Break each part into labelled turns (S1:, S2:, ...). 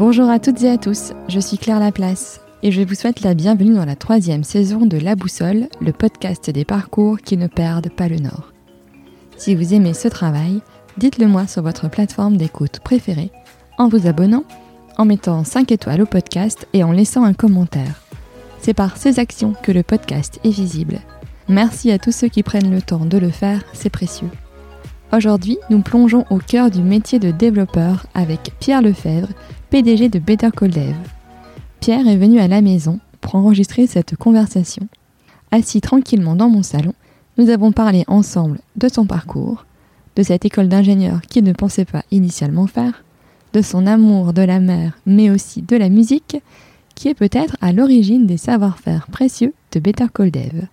S1: Bonjour à toutes et à tous, je suis Claire Laplace et je vous souhaite la bienvenue dans la troisième saison de La Boussole, le podcast des parcours qui ne perdent pas le nord. Si vous aimez ce travail, dites-le moi sur votre plateforme d'écoute préférée, en vous abonnant, en mettant 5 étoiles au podcast et en laissant un commentaire. C'est par ces actions que le podcast est visible. Merci à tous ceux qui prennent le temps de le faire, c'est précieux. Aujourd'hui, nous plongeons au cœur du métier de développeur avec Pierre Lefebvre, PDG de Better Call Dev. Pierre est venu à la maison pour enregistrer cette conversation. Assis tranquillement dans mon salon, nous avons parlé ensemble de son parcours, de cette école d'ingénieur qu'il ne pensait pas initialement faire, de son amour de la mer mais aussi de la musique, qui est peut-être à l'origine des savoir-faire précieux de Better Call Dev.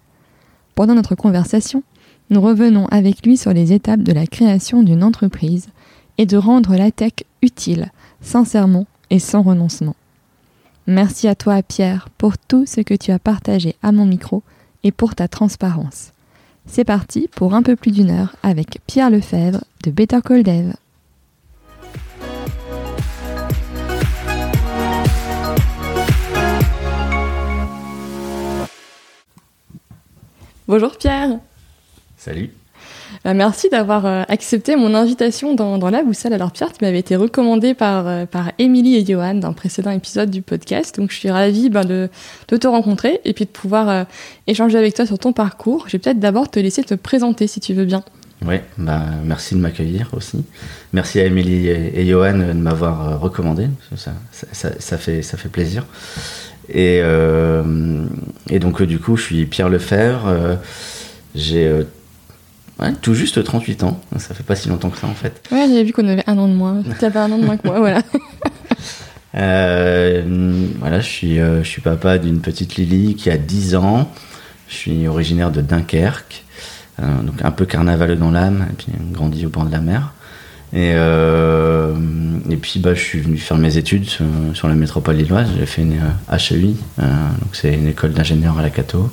S1: Pendant notre conversation, nous revenons avec lui sur les étapes de la création d'une entreprise et de rendre la tech utile, sincèrement et sans renoncement. Merci à toi Pierre pour tout ce que tu as partagé à mon micro et pour ta transparence. C'est parti pour un peu plus d'une heure avec Pierre Lefebvre de Better Call Dev. Bonjour Pierre.
S2: Salut.
S1: Bah, merci d'avoir euh, accepté mon invitation dans, dans, la boussole. Alors Pierre, tu m'avais été recommandé par, euh, par Émilie et Johan dans un précédent épisode du podcast. Donc je suis ravie ben, de, de, te rencontrer et puis de pouvoir euh, échanger avec toi sur ton parcours. Je vais peut-être d'abord te laisser te présenter si tu veux bien.
S2: Oui, bah, merci de m'accueillir aussi. Merci à Émilie et, et, Johan de m'avoir recommandé. Ça, ça, ça, fait, ça fait plaisir. Et, et donc du coup, je suis Pierre Lefebvre. J'ai Ouais, tout juste 38 ans. Ça fait pas si longtemps que ça en fait.
S1: Ouais, j'avais vu qu'on avait un an de moins. Tu avais un an de moins que moi, voilà.
S2: euh, voilà, je suis, euh, je suis papa d'une petite Lily qui a 10 ans. Je suis originaire de Dunkerque, euh, donc un peu carnaval dans l'âme, et puis grandi au bord de la mer. Et, et puis bah, je suis venu faire mes études sur, sur la métropole lilloise. J'ai fait une HEI, donc c'est une école d'ingénieur à la Cato.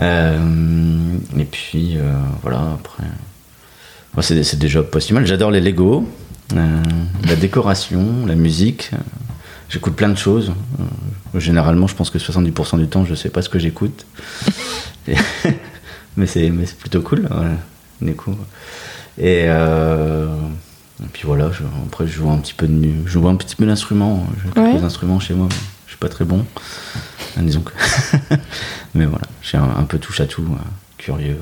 S2: Euh, et puis euh, voilà, après. C'est jobs pas si mal. J'adore les Lego, euh, la décoration, la musique. J'écoute plein de choses. généralement, je pense que 70% du temps, je sais pas ce que j'écoute. mais c'est plutôt cool. Voilà. coup. Et, euh, et, puis voilà, je, après je joue un petit peu de je joue un petit peu d'instruments. J'ai quelques ouais. instruments chez moi, mais je suis pas très bon. Disons que. mais voilà, j'ai un, un, peu touche à tout, euh, curieux.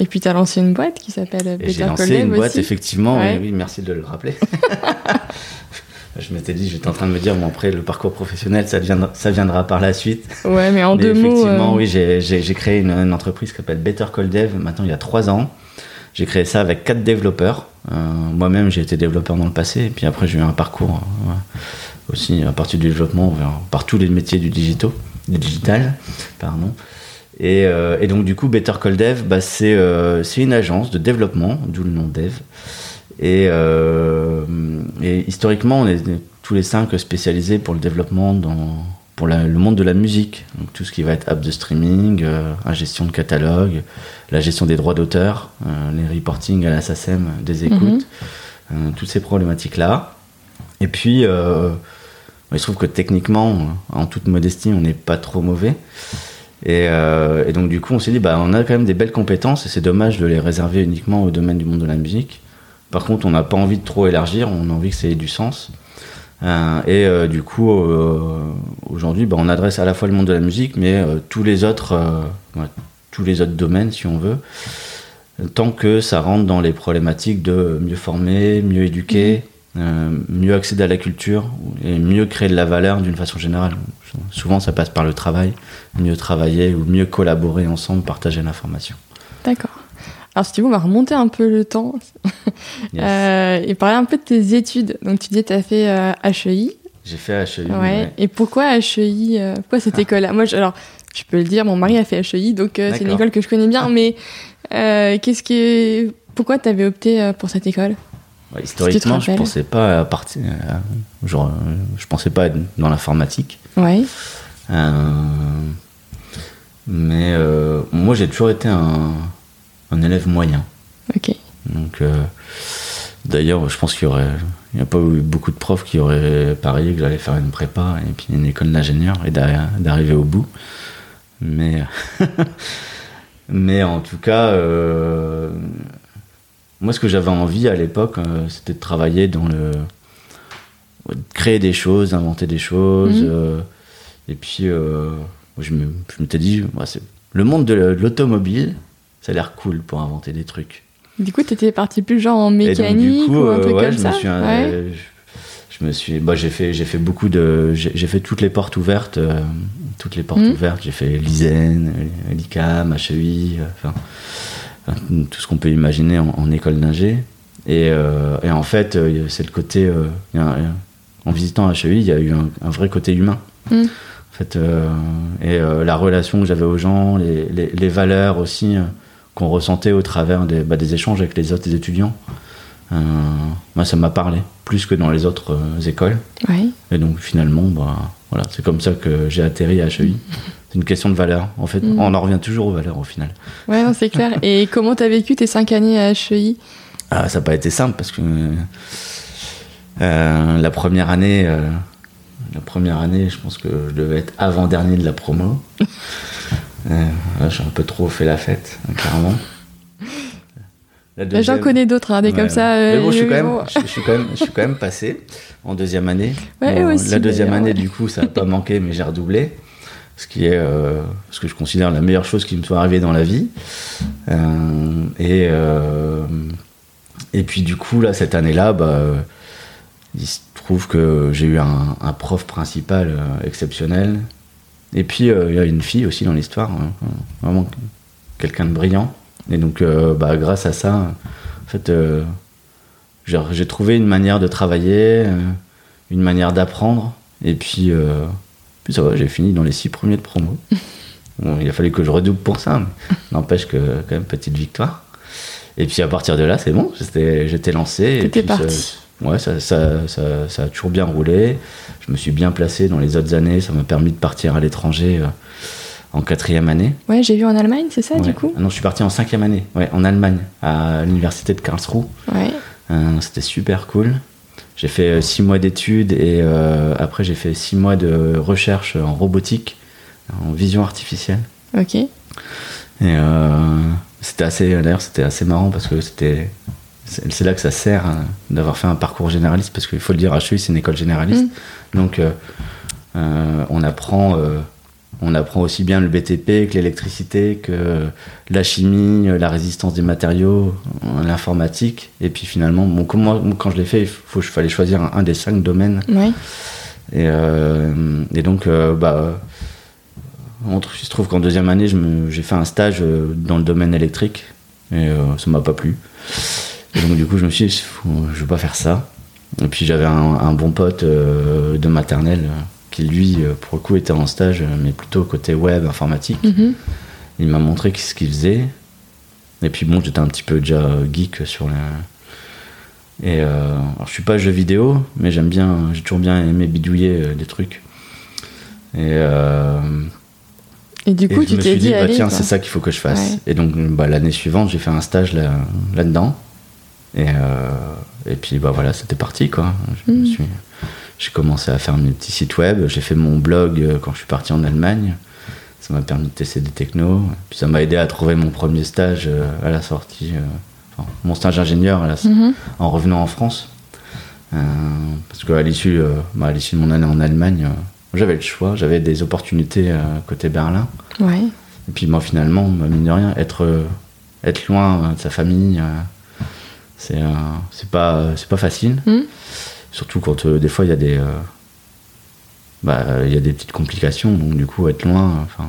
S1: Et puis tu as lancé une boîte qui s'appelle Better
S2: J'ai lancé une boîte, effectivement. Ouais. Oui, merci de le rappeler. je m'étais dit, j'étais en train de me dire, bon, après, le parcours professionnel, ça viendra, ça viendra par la suite.
S1: Ouais, mais en mais deux
S2: effectivement,
S1: mots.
S2: Effectivement, euh... oui, j'ai créé une, une, entreprise qui s'appelle Better Call Dev, maintenant il y a trois ans. J'ai créé ça avec quatre développeurs. Euh, Moi-même, j'ai été développeur dans le passé, et puis après, j'ai eu un parcours euh, aussi à partir du développement vers, par tous les métiers du digital. Du digital pardon. Et, euh, et, donc, du coup, Better Call Dev, bah, c'est euh, une agence de développement, d'où le nom Dev. Et, euh, et, historiquement, on est tous les cinq spécialisés pour le développement dans pour la, le monde de la musique. Donc, tout ce qui va être app de streaming, la gestion de catalogue, la gestion des droits d'auteur, les reporting à la SACEM des écoutes, mm -hmm. toutes ces problématiques-là. Et puis, il se trouve que techniquement, en toute modestie, on n'est pas trop mauvais. Et, euh, donc du coup, on s'est dit, bah, on a quand même des belles compétences et c'est dommage de les réserver uniquement au domaine du monde de la musique. Par contre, on n'a pas envie de trop élargir, on a envie que ça ait du sens. Euh, et euh, du coup, aujourd'hui, bah, on adresse à la fois le monde de la musique, mais tous les autres, tous les autres domaines, si on veut, tant que ça rentre dans les problématiques de mieux former, mieux éduquer. Mmh. Euh, mieux accéder à la culture et mieux créer de la valeur d'une façon générale. Souvent, ça passe par le travail, mieux travailler ou mieux collaborer ensemble, partager l'information.
S1: D'accord. Alors, si tu veux, on va remonter un peu le temps yes. euh, et parler un peu de tes études. Donc, tu disais que tu as fait euh, HEI.
S2: J'ai fait HEI.
S1: Ouais. ouais. Et pourquoi HEI Pourquoi cette ah. école-là? Moi, je, alors, je peux le dire, mon mari a fait HEI, donc c'est une école que je connais bien, mais qu'est-ce qui. Pourquoi tu avais opté pour cette école?
S2: Historiquement, je pensais pas à partir, genre, je pensais pas être dans l'informatique.
S1: Ouais.
S2: Euh, mais euh, moi, j'ai toujours été un, un, élève moyen.
S1: Ok.
S2: Donc, euh, D'ailleurs, je pense qu'il y aurait, il n'y a pas eu beaucoup de profs qui auraient parié que j'allais faire une prépa et puis une école d'ingénieur et d'arriver au bout. Mais, mais en tout cas, euh, moi, ce que j'avais envie à l'époque, euh, c'était de travailler dans le, de créer des choses, inventer des choses.
S1: Mhm.
S2: euh, et puis, euh, je me, m'étais dit, ouais, le monde de l'automobile, ça a l'air cool pour inventer des trucs.
S1: Du coup, t'étais parti plus genre en
S2: donc,
S1: mécanique
S2: du coup,
S1: ou un truc
S2: ouais,
S1: comme
S2: je
S1: ça
S2: me suis,
S1: Ouais.
S2: je, je me suis, bah, j'ai fait, beaucoup de, j'ai fait toutes les portes ouvertes, toutes les portes
S1: Mhm.
S2: ouvertes. J'ai fait l'ISEN, l'ICAM, HEI, enfin, tout ce qu'on peut imaginer en, en école d'ingé. Et, euh, et en fait, euh, c'est le côté, euh, a en visitant HEI, il y a eu un, un vrai côté humain.
S1: Mhm.
S2: En fait, euh, et la relation que j'avais aux gens, les, les- les valeurs aussi qu'on ressentait au travers des, bah, des échanges avec les autres étudiants. Moi, ça m'a parlé plus que dans les autres écoles.
S1: Ouais.
S2: Et donc, finalement, bah, voilà, c'est comme ça que j'ai atterri à HEI. C'est une question de valeur. En fait,
S1: Mm.
S2: on en revient toujours aux valeurs au final.
S1: Ouais, c'est clair. Et comment t'as vécu tes cinq années à HEI
S2: Ah, ça n'a pas été simple parce que euh, la première année, euh, la première année, je pense que je devais être avant-dernier de la promo. Euh, j'ai un peu trop fait la fête, hein, clairement. La
S1: J'en connais d'autres, hein, des
S2: Ouais.
S1: comme ça.
S2: Mais bon, je suis, quand même, je, je suis quand même, je suis quand même passé en deuxième année.
S1: Ouais,
S2: Bon,
S1: aussi,
S2: la deuxième année, du coup, ça n'a pas manqué, mais j'ai redoublé. Ce qui est euh, ce que je considère la meilleure chose qui me soit arrivée dans la vie. Euh, et, euh, et puis, du coup, là, cette année-là, bah, il se trouve que j'ai eu un, prof principal exceptionnel. Et puis, il y a une fille aussi dans l'histoire, hein, vraiment quelqu'un de brillant. Et donc, bah, grâce à ça, en fait, j'ai trouvé une manière de travailler, une manière d'apprendre. Et puis, puis ça va, j'ai fini dans les six premiers de promo. Bon, il a fallu que je redouble pour ça, mais n'empêche que quand même petite victoire. Et puis à partir de là, c'est bon, j'étais lancé.
S1: T'étais
S2: puis ça-
S1: parti.
S2: ouais, ça, ça, ça, ça a toujours bien roulé. Je me suis bien placé dans les autres années. Ça m'a permis de partir à l'étranger euh, en quatrième année.
S1: Ouais, j'ai vu en Allemagne, c'est ça,
S2: Ouais.
S1: du coup?
S2: Ah non, je suis parti en cinquième année, ouais, en Allemagne, à l'université de Karlsruhe.
S1: Ouais.
S2: Euh, C'était super cool. J'ai fait euh, six mois d'études et euh, après j'ai fait six mois de recherche en robotique, en vision artificielle.
S1: Ok.
S2: Et euh, c'était assez, d'ailleurs, c'était assez marrant parce que c'était, c'est là que ça sert hein, d'avoir fait un parcours généraliste parce qu'il faut le dire, HEI c'est une école généraliste. Donc euh, euh, on apprend, euh, on apprend aussi bien le BTP que l'électricité, que la chimie, la résistance des matériaux, l'informatique. Et puis finalement, bon, moi, quand je l'ai fait, il faut, fallait choisir un, un des cinq domaines. Et, euh, et donc, euh, bah, on il se trouve qu'en deuxième année, j'ai fait un stage euh, dans le domaine électrique et euh, ça m'a pas plu. Et donc, du coup, je me suis dit, je vais pas faire ça. Et puis, j'avais un, un bon pote de maternelle qui, lui, euh, pour le coup, était en stage, euh, mais plutôt côté web, informatique.
S1: Mhm.
S2: Il m'a montré ce qu'il faisait. Et puis bon, j'étais un petit peu déjà geek sur le. Et euh, alors, je suis pas jeu vidéo, mais j'aime bien, j'ai toujours bien aimé bidouiller euh, des trucs. Et, euh,
S1: Et du
S2: et
S1: coup,
S2: je
S1: tu
S2: me
S1: t'es
S2: suis
S1: dit,
S2: dit, bah, tiens, c'est ça qu'il faut que je fasse.
S1: Ouais.
S2: Et donc, bah, l'année suivante, j'ai fait un stage là, là-dedans. Et, euh, et puis, bah voilà, c'était parti, quoi. Je me
S1: Mm.
S2: suis- J'ai commencé à faire mes petits sites web. J'ai fait mon blog euh, quand je suis parti en Allemagne. Ça m'a permis de tester des technos. Puis ça m'a aidé à trouver mon premier stage euh, à la sortie. enfin, mon stage à la-
S1: Mhm.
S2: en revenant en France. Euh, parce qu'à l'issue, euh, bah, à l'issue de mon année en Allemagne, euh, j'avais le choix. J'avais des opportunités côté Berlin.
S1: Ouais.
S2: Et puis moi finalement, bah, mine de rien, être, être loin de sa famille, c'est c'est pas, c'est pas facile.
S1: Mhm.
S2: Surtout quand euh, des fois il y a des... euh, bah, il y a des petites complications, donc du coup être loin, enfin...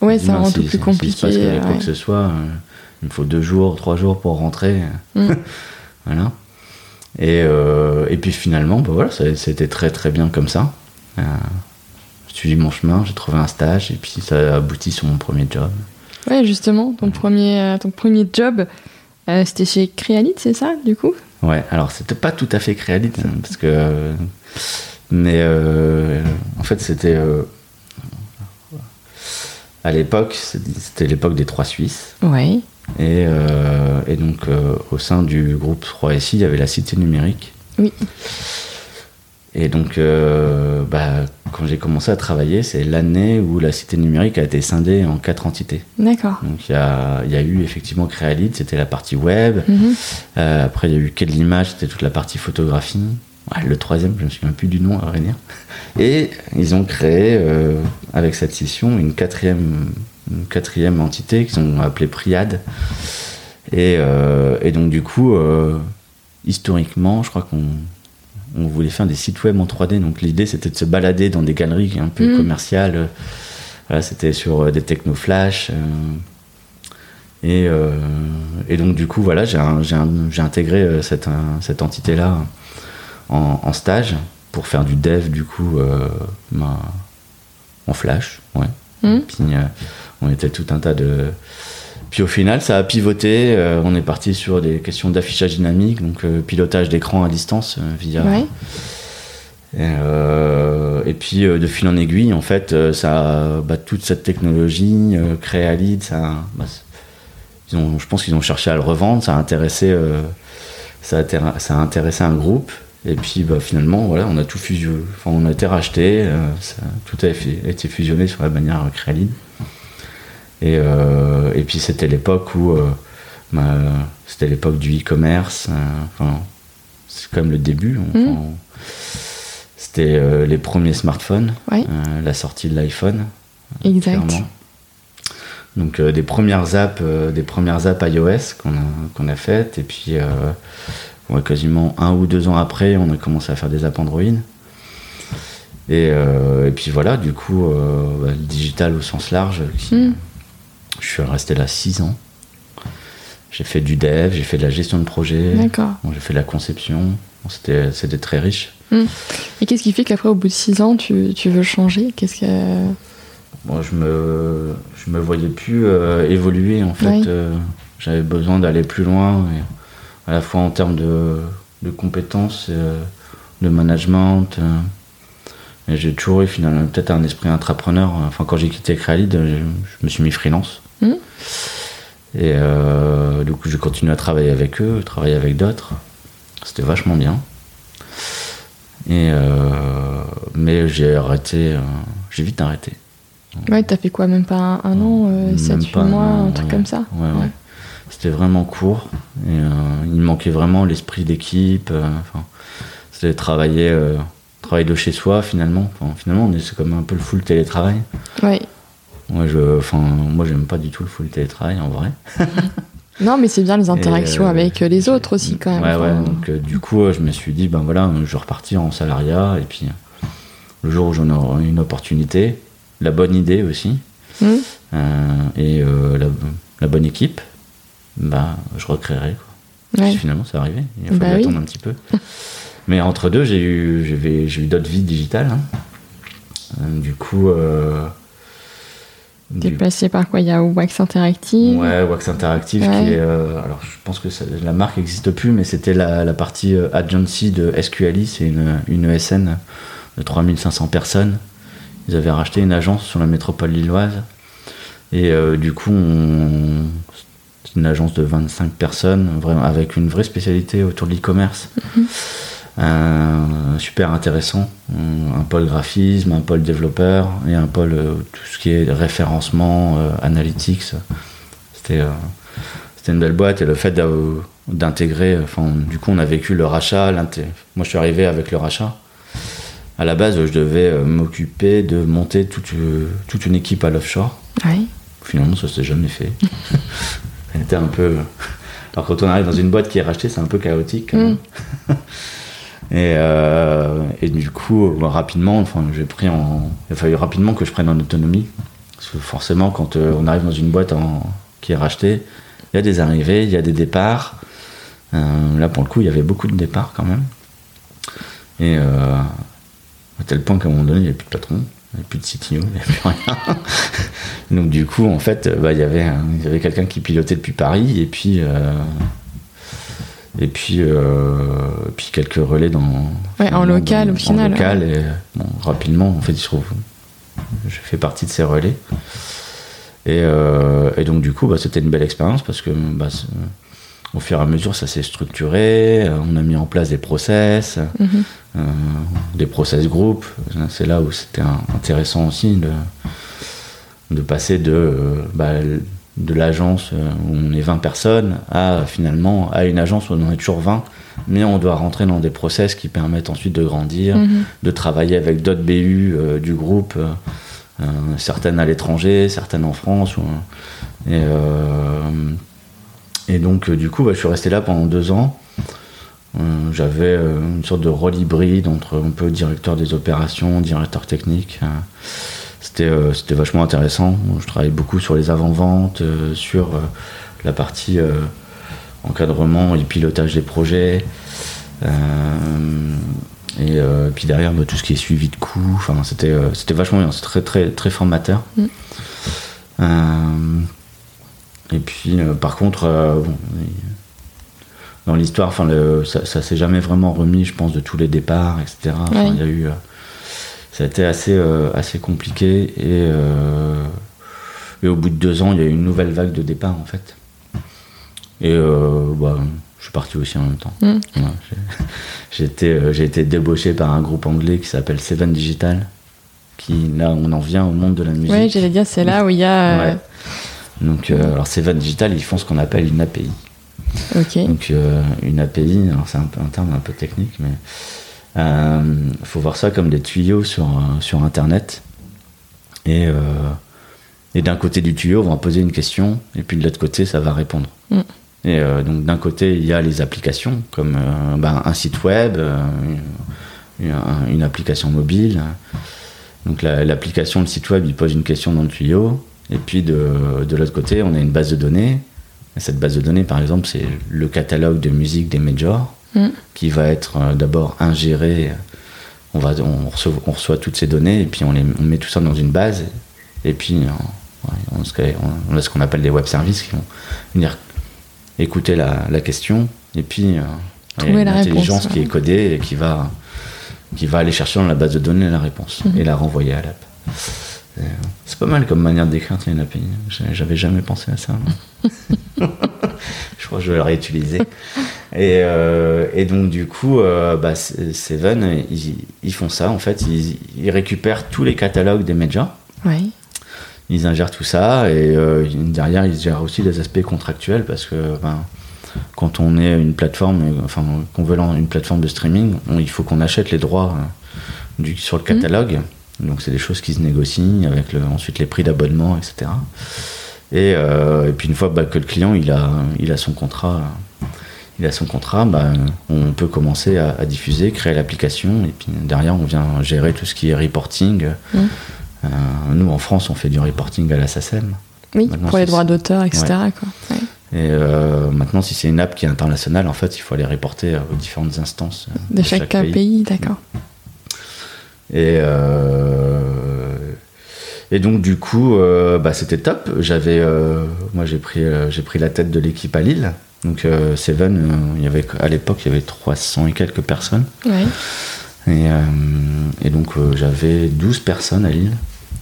S1: Ouais, ça rend
S2: si-
S1: tout
S2: si-
S1: plus compliqué.
S2: se passe quoi, quoi
S1: ouais.
S2: que ce soit, euh, il me faut deux jours, trois jours pour rentrer.
S1: Mm.
S2: voilà. Et, euh, et puis finalement, bah voilà, été très très bien comme ça. Euh, j'ai suivi mon chemin, j'ai trouvé un stage, et puis ça a abouti sur mon premier job.
S1: Ouais, justement, ton premier, ton premier job, euh, c'était chez Créalite, c'est ça, du coup?
S2: Ouais, alors c'était pas tout à fait créalite, hein, parce que. Mais euh, en fait, c'était. euh, à l'époque, c'était l'époque des trois Suisses.
S1: Ouais.
S2: Et, et donc, au sein du groupe 3SI, il y avait la cité numérique.
S1: Oui.
S2: Et donc, bah, quand j'ai commencé à travailler, c'est l'année où la cité numérique a été scindée en quatre entités.
S1: D'accord.
S2: Donc, il y a, y a, eu effectivement Créalide, c'était la partie web.
S1: Mhm.
S2: après, il y a eu Quai de l'image, c'était toute la partie photographie. le troisième, je ne me souviens plus du nom à dire. Et ils ont créé, avec cette scission, une quatrième une quatrième entité qu'ils ont appelée Priad. Et, euh, et, donc du coup, euh, historiquement, je crois qu'on on voulait faire des sites web en 3D. Donc l'idée c'était de se balader dans des galeries un peu mm. commerciales. Voilà, c'était sur euh, des technoflash. Et, et, donc du coup, voilà, j'ai intégré cette, cette entité-là en, en, stage pour faire du dev du coup en flash. Ouais. Mm. Puis, on était tout un tas de. Puis au final, ça a pivoté. Euh, on est parti sur des questions d'affichage dynamique, donc euh, pilotage d'écran à distance euh, via. Et, puis de fil en aiguille, en fait, ça, bah, toute cette technologie, Créalide, ça, bah, je pense qu'ils ont cherché à le revendre. Ça a intéressé, ça a, ça a intéressé un groupe. Et puis bah, finalement, voilà, on a tout fusionné. Enfin, on a été racheté. tout a été fusionné sur la bannière Créalide. Et, euh, et puis c'était l'époque où euh, bah, c'était l'époque du e-commerce. Euh, enfin, c'est comme le début. Mmh. C'était les premiers smartphones, la sortie de l'iPhone.
S1: Exact.
S2: Donc des premières apps, des premières apps iOS qu'on a, qu'on a faites, et puis quasiment un ou deux ans après, on a commencé à faire des apps Android. Et, et puis voilà, du coup, bah, le digital au sens large, qui, mmh. Je suis resté là 6 ans. J'ai fait du dev, j'ai fait de la gestion de projet. J'ai fait de la conception. C'était, c'était très riche.
S1: Hmm. Et qu'est-ce qui fait qu'après, au bout de 6 ans, tu, tu, veux changer? Qu'est-ce que...
S2: Moi, je me, je me voyais plus euh, évoluer, en fait. Euh, j'avais besoin d'aller plus loin, à la fois en termes de, de compétences, euh, de management. et j'ai toujours eu finalement peut-être un esprit entrepreneur. Enfin, quand j'ai quitté Crealid, je, je me suis mis freelance. Hmm. Et euh, du coup, j'ai continué à travailler avec eux, travailler avec d'autres. C'était vachement bien. Et euh, mais j'ai arrêté, euh, j'ai vite arrêté.
S1: Ouais, t'as fait quoi? Même pas un, an, 7 mois, un, truc comme ça?
S2: Ouais, ouais. C'était vraiment court. Et, il manquait vraiment l'esprit d'équipe. Enfin, c'était travailler, travailler de chez soi finalement. finalement, c'est comme un peu le full télétravail.
S1: Ouais.
S2: Moi, je, enfin, moi, j'aime pas du tout le full télétravail en vrai.
S1: non, mais c'est bien les interactions euh, avec les autres aussi quand même.
S2: Ouais, ouais. Donc, euh, du coup, je me suis dit, ben voilà, je vais repartir en salariat et puis le jour où j'en aurai une opportunité, la bonne idée aussi, mmh. euh, et la, bonne équipe, bah, je recréerai. Quoi. Finalement, c'est arrivé. Il a fallu bah attendre un petit peu. mais entre deux, j'ai eu, j'ai eu d'autres vies digitales. Hein. Du coup.
S1: T'es passé par quoi? Il y a Wax Interactive?
S2: Ouais, Wax Interactive qui est. Euh, alors, je pense que la marque n'existe plus, mais c'était la, partie euh, agency de SQLI, c'est une, une ESN de 3500 personnes. Ils avaient racheté une agence sur la métropole lilloise. Et euh, du coup, c'est une agence de 25 personnes, vraiment, avec une vraie spécialité autour de l'e-commerce. Mhm super intéressant. Un pôle graphisme, un pôle développeur et un pôle euh, tout ce qui est référencement, euh, analytics. C'était euh, c'était une belle boîte et le fait d'intégrer, enfin, du coup, on a vécu le rachat. Moi, je suis arrivé avec le rachat. À la base, je devais m'occuper de monter toute, toute une équipe à l'offshore. Finalement, ça s'est jamais fait. Elle était un peu. Alors, quand on arrive dans une boîte qui est rachetée, c'est un peu chaotique. Mm. Et, euh, et, du coup, bah, rapidement, enfin, j'ai pris en, il a fallu rapidement que je prenne en autonomie. Parce que forcément, quand euh, on arrive dans une boîte qui est rachetée, il y a des arrivées, il y a des départs. Euh, là, pour le coup, il y avait beaucoup de départs quand même. Et à tel point qu'à un moment donné, il n'y avait plus de patron, il n'y avait plus de CTO, il n'y avait plus rien. Donc, du coup, en fait, bah, il y avait, il y avait quelqu'un qui pilotait depuis Paris, et puis et puis, euh, puis quelques relais dans.
S1: Ouais, en local au final.
S2: En local, et bon, rapidement, en fait, il se trouve. Je fais partie de ces relais. Et, euh, et donc, du coup, bah, c'était une belle expérience parce que bah, au fur et à mesure, ça s'est structuré. on a mis en place des process, mhm. des process groupes. C'est là où c'était intéressant aussi de, de passer de, bah, de l'agence où on est 20 personnes à finalement à une agence où on en est toujours 20 mais on doit rentrer dans des process qui permettent ensuite de grandir, mhm. de travailler avec d'autres BU euh, du groupe, euh, euh, certaines à l'étranger, certaines en France. et, et, donc, du coup, bah, je suis resté là pendant deux ans. J'avais une sorte de rôle hybride entre un peu directeur des opérations, directeur technique. C'était vachement intéressant. Je travaillais beaucoup sur les avant-ventes, sur la partie encadrement et pilotage des projets. Euh, et euh, puis derrière, bah, tout ce qui est suivi de coûts. Enfin, c'était, euh, c'était vachement bien, c'est très, très, très formateur. Mm. et puis, par contre, dans l'histoire, enfin, ça, ça s'est jamais vraiment remis, je pense, de tous les départs, etc. il y a eu, ça a été assez, assez compliqué et, et au bout de deux ans, il y a eu une nouvelle vague de départ en fait. Et euh, bah, je suis parti aussi en même temps. Mm. j'ai, été, euh, j'ai été débauché par un groupe anglais qui s'appelle Seven Digital. Qui, là, on en vient au monde de la musique.
S1: Oui, j'allais dire, c'est là où il y a.
S2: Euh, Donc, alors Seven Digital, ils font ce qu'on appelle une API. Donc, une API, alors c'est un, un, terme un peu technique, mais il faut voir ça comme des tuyaux sur, sur Internet. Et, et d'un côté du tuyau, on va poser une question, et puis de l'autre côté, ça va répondre. Mm. Et euh, donc d'un côté, il y a les applications, comme euh, ben, un site web, euh, une, application mobile. Donc l'application, le site web, il pose une question dans le tuyau. Et puis de, de l'autre côté, on a une base de données. Et cette base de données, par exemple, c'est le catalogue de musique des majors, mm. qui va être d'abord ingéré. On, va, on reçoit, on, reçoit, toutes ces données et puis on, les, on met tout ça dans une base. Et puis on, on a ce qu'on appelle des web services qui vont venir écouter la, la question et puis euh, il y a une intelligence qui est codée et qui va, qui va aller chercher dans la base de données la réponse mhm. et la renvoyer à l'app. Euh, c'est pas mal comme manière d'écrire une API. J'avais jamais pensé à ça. je crois que je vais le réutiliser. Et, euh, et donc, du coup, bah, Seven, ils, ils, font ça. En fait, ils, ils récupèrent tous les catalogues des médias.
S1: Oui
S2: ils ingèrent tout ça et euh, derrière ils gèrent aussi les aspects contractuels parce que ben, quand on est une plateforme, enfin qu'on veut une plateforme de streaming, il faut qu'on achète les droits euh, du, sur le catalogue. Donc c'est des choses qui se négocient avec le, ensuite les prix d'abonnement, etc. Et, euh, et, puis une fois bah, que le client il a, il a son contrat, il a son contrat, bah, on peut commencer à, diffuser, créer l'application et puis derrière on vient gérer tout ce qui est reporting. Mmh. Euh, nous, en France, on fait du reporting à la SACEM.
S1: Oui, pour les droits d'auteur, etc.
S2: Et euh, maintenant, si c'est une app qui est internationale, en fait, il faut aller reporter aux différentes instances.
S1: De, chaque, pays, d'accord.
S2: Et, et donc, du coup, bah, c'était top. J'avais, moi, j'ai pris, j'ai pris la tête de l'équipe à Lille. Donc, Seven, il y avait, à l'époque, il y avait 300 et quelques personnes.
S1: Ouais.
S2: Et, et donc, j'avais 12 personnes à Lille.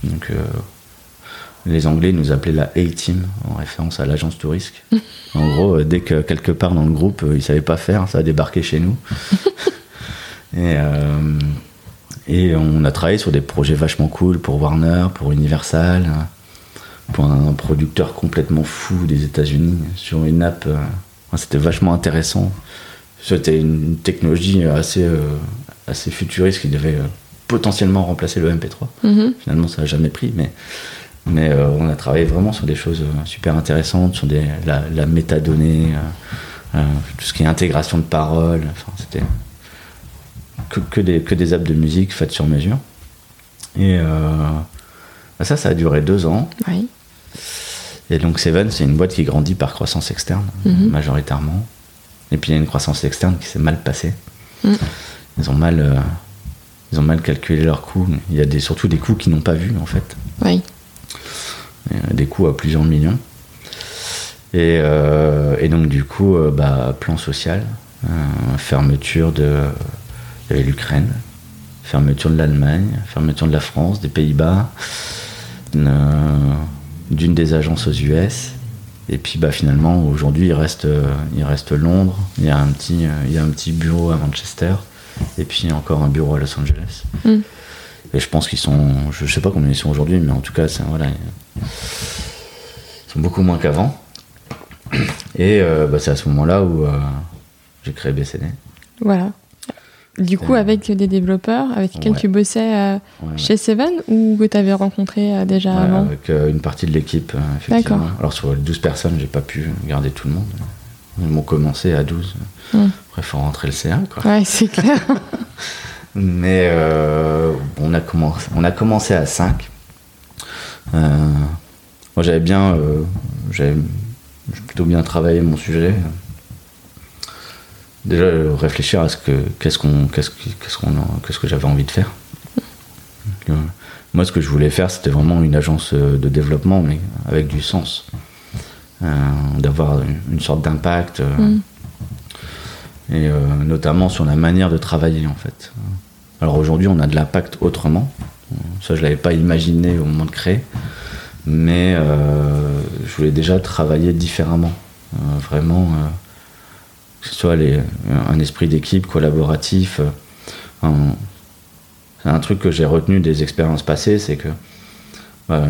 S2: Donc, euh, les Anglais nous appelaient la A-Team, en référence à l'agence touriste. en gros, euh, dès que quelque part dans le groupe, euh, ils ne savaient pas faire, ça a débarqué chez nous. et, et, on a travaillé sur des projets vachement cool pour Warner, pour Universal, pour un producteur complètement fou des États-Unis, sur une app. C'était vachement intéressant. C'était une technologie assez, assez futuriste qui devait potentiellement remplacer le MP3. Mhm. Finalement, ça n'a jamais pris, mais, mais euh, on a travaillé vraiment sur des choses euh, super intéressantes, sur des, la, la métadonnée, euh, tout ce qui est intégration de paroles. Enfin, c'était que, que, des, que des apps de musique faites sur mesure. Et bah ça, ça a duré deux ans.
S1: Oui.
S2: Et donc Seven, c'est une boîte qui grandit par croissance externe, mhm. majoritairement. Et puis il y a une croissance externe qui s'est mal passée. Mhm. Ils ont mal ils ont mal calculé leurs coûts. Il y a des, surtout des coûts qu'ils n'ont pas vus, en fait.
S1: Oui.
S2: Des coûts à plusieurs millions. Et, euh, et donc, du coup, euh, bah, plan social, euh, fermeture de, l'Ukraine, fermeture de l'Allemagne, fermeture de la France, des Pays-Bas, d'une des agences aux US. Et puis bah, finalement, aujourd'hui, il reste, il reste Londres, il y, a un petit, il y a un petit bureau à Manchester, et puis encore un bureau à Los Angeles.
S1: Mm.
S2: Et je pense qu'ils sont, je sais pas combien ils sont aujourd'hui, mais en tout cas, voilà, ils sont beaucoup moins qu'avant. Et bah, c'est à ce moment-là où j'ai créé BCD.
S1: Voilà. Du coup, avec des développeurs avec lesquels tu bossais euh, chez Seven ou que tu avais rencontré euh, déjà avant
S2: Avec euh, une partie de l'équipe, effectivement. Alors, sur les 12 personnes, j'ai pas pu garder tout le monde. Ils m'ont commencé à 12. Hum. Après, il faut rentrer le CA. Quoi.
S1: Ouais, c'est clair.
S2: Mais on, a commencé, on a commencé à 5. moi, j'avais bien. j'avais plutôt bien travaillé mon sujet déjà euh, réfléchir à ce que qu'est-ce qu'on qu'est-ce qu'est-ce qu'on qu'est-ce que j'avais envie de faire. Euh, moi, ce que je voulais faire, c'était vraiment une agence euh, de développement, mais avec du sens, d'avoir une sorte d'impact, mm. et notamment sur la manière de travailler en fait. Alors aujourd'hui, on a de l'impact autrement. Ça, je l'avais pas imaginé au moment de créer, mais je voulais déjà travailler différemment, vraiment que ce soit les, un esprit d'équipe collaboratif. Euh, c'est un truc que j'ai retenu des expériences passées, c'est que bah,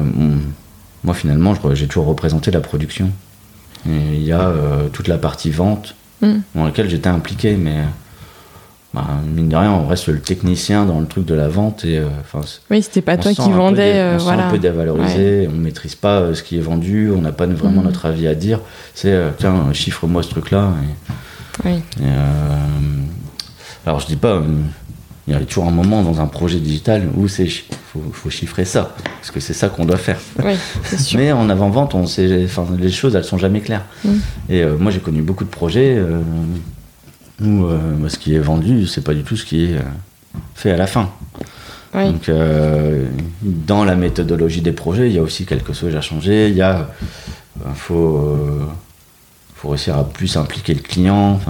S2: moi finalement j'ai toujours représenté la production. il y a euh, toute la partie vente mm. dans laquelle j'étais impliqué, mais bah, mine de rien, on reste le technicien dans le truc de la vente. Et, euh,
S1: oui, c'était pas toi qui vendais.
S2: on
S1: voilà.
S2: un peu dévalorisé, on maîtrise pas ce qui est vendu, on n'a pas vraiment mm. notre avis à dire. C'est tiens, chiffre-moi ce truc-là. Et,
S1: oui.
S2: Euh, alors je dis pas, euh, il y a toujours un moment dans un projet digital où c'est faut, faut chiffrer ça, parce que c'est ça qu'on doit faire.
S1: Oui, sûr.
S2: Mais en avant-vente, on sait, enfin, les choses, elles sont jamais claires. Mm. Et euh, moi, j'ai connu beaucoup de projets où ce qui est vendu, c'est pas du tout ce qui est fait à la fin. Donc, dans la méthodologie des projets, il y a aussi quelque chose à changer. Il y a, faut faut réussir à plus impliquer le client.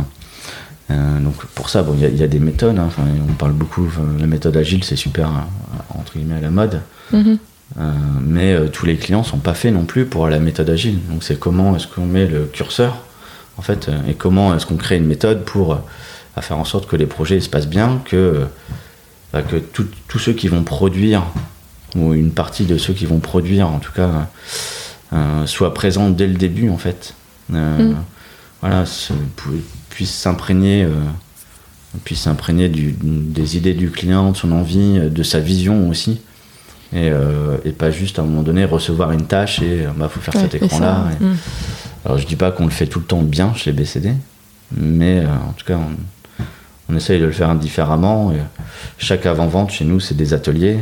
S2: Euh, donc pour ça, bon, il y, a des méthodes. Hein. on parle beaucoup. la méthode agile, c'est super euh, entre guillemets à la mode.
S1: Mm-hmm.
S2: Euh, mais tous les clients sont pas faits non plus pour la méthode agile. Donc c'est comment est-ce qu'on met le curseur en fait et comment est-ce qu'on crée une méthode pour faire en sorte que les projets se passent bien, que bah, que tous ceux qui vont produire ou une partie de ceux qui vont produire en tout cas soient présents dès le début en fait euh, mm. Voilà, puisse s'imprégner euh, puisse s'imprégner des idées du client, de son envie, de sa vision aussi. Et, euh, pas juste à un moment donné recevoir une tâche et il bah, faut faire cet écran-là. Mm. Alors je dis pas qu'on le fait tout le temps bien chez BCD, mais en tout cas on, on, essaye de le faire différemment. chaque avant-vente chez nous c'est des ateliers,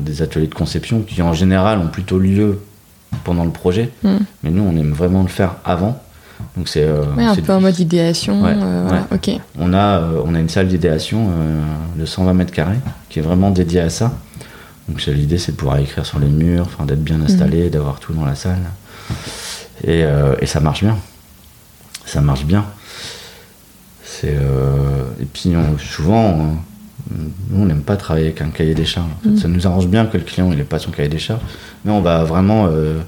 S2: des ateliers de conception qui en général ont plutôt lieu pendant le projet. Hmm. Mais nous, on aime vraiment le faire avant. Donc c'est
S1: euh, un peu en mode idéation. Euh, ok.
S2: On a euh, on a une salle d'idéation de 120 mètres carrés qui est vraiment dédiée à ça. Donc l'idée c'est de pouvoir écrire sur les murs, enfin d'être bien installé, hmm. d'avoir tout dans la salle. Et, et, ça marche bien. Ça marche bien. C'est et puis souvent nous, on n'aime pas travailler avec un cahier des charges. Mm. Ça nous arrange bien que le client n'ait pas son cahier des charges, mais on va vraiment euh,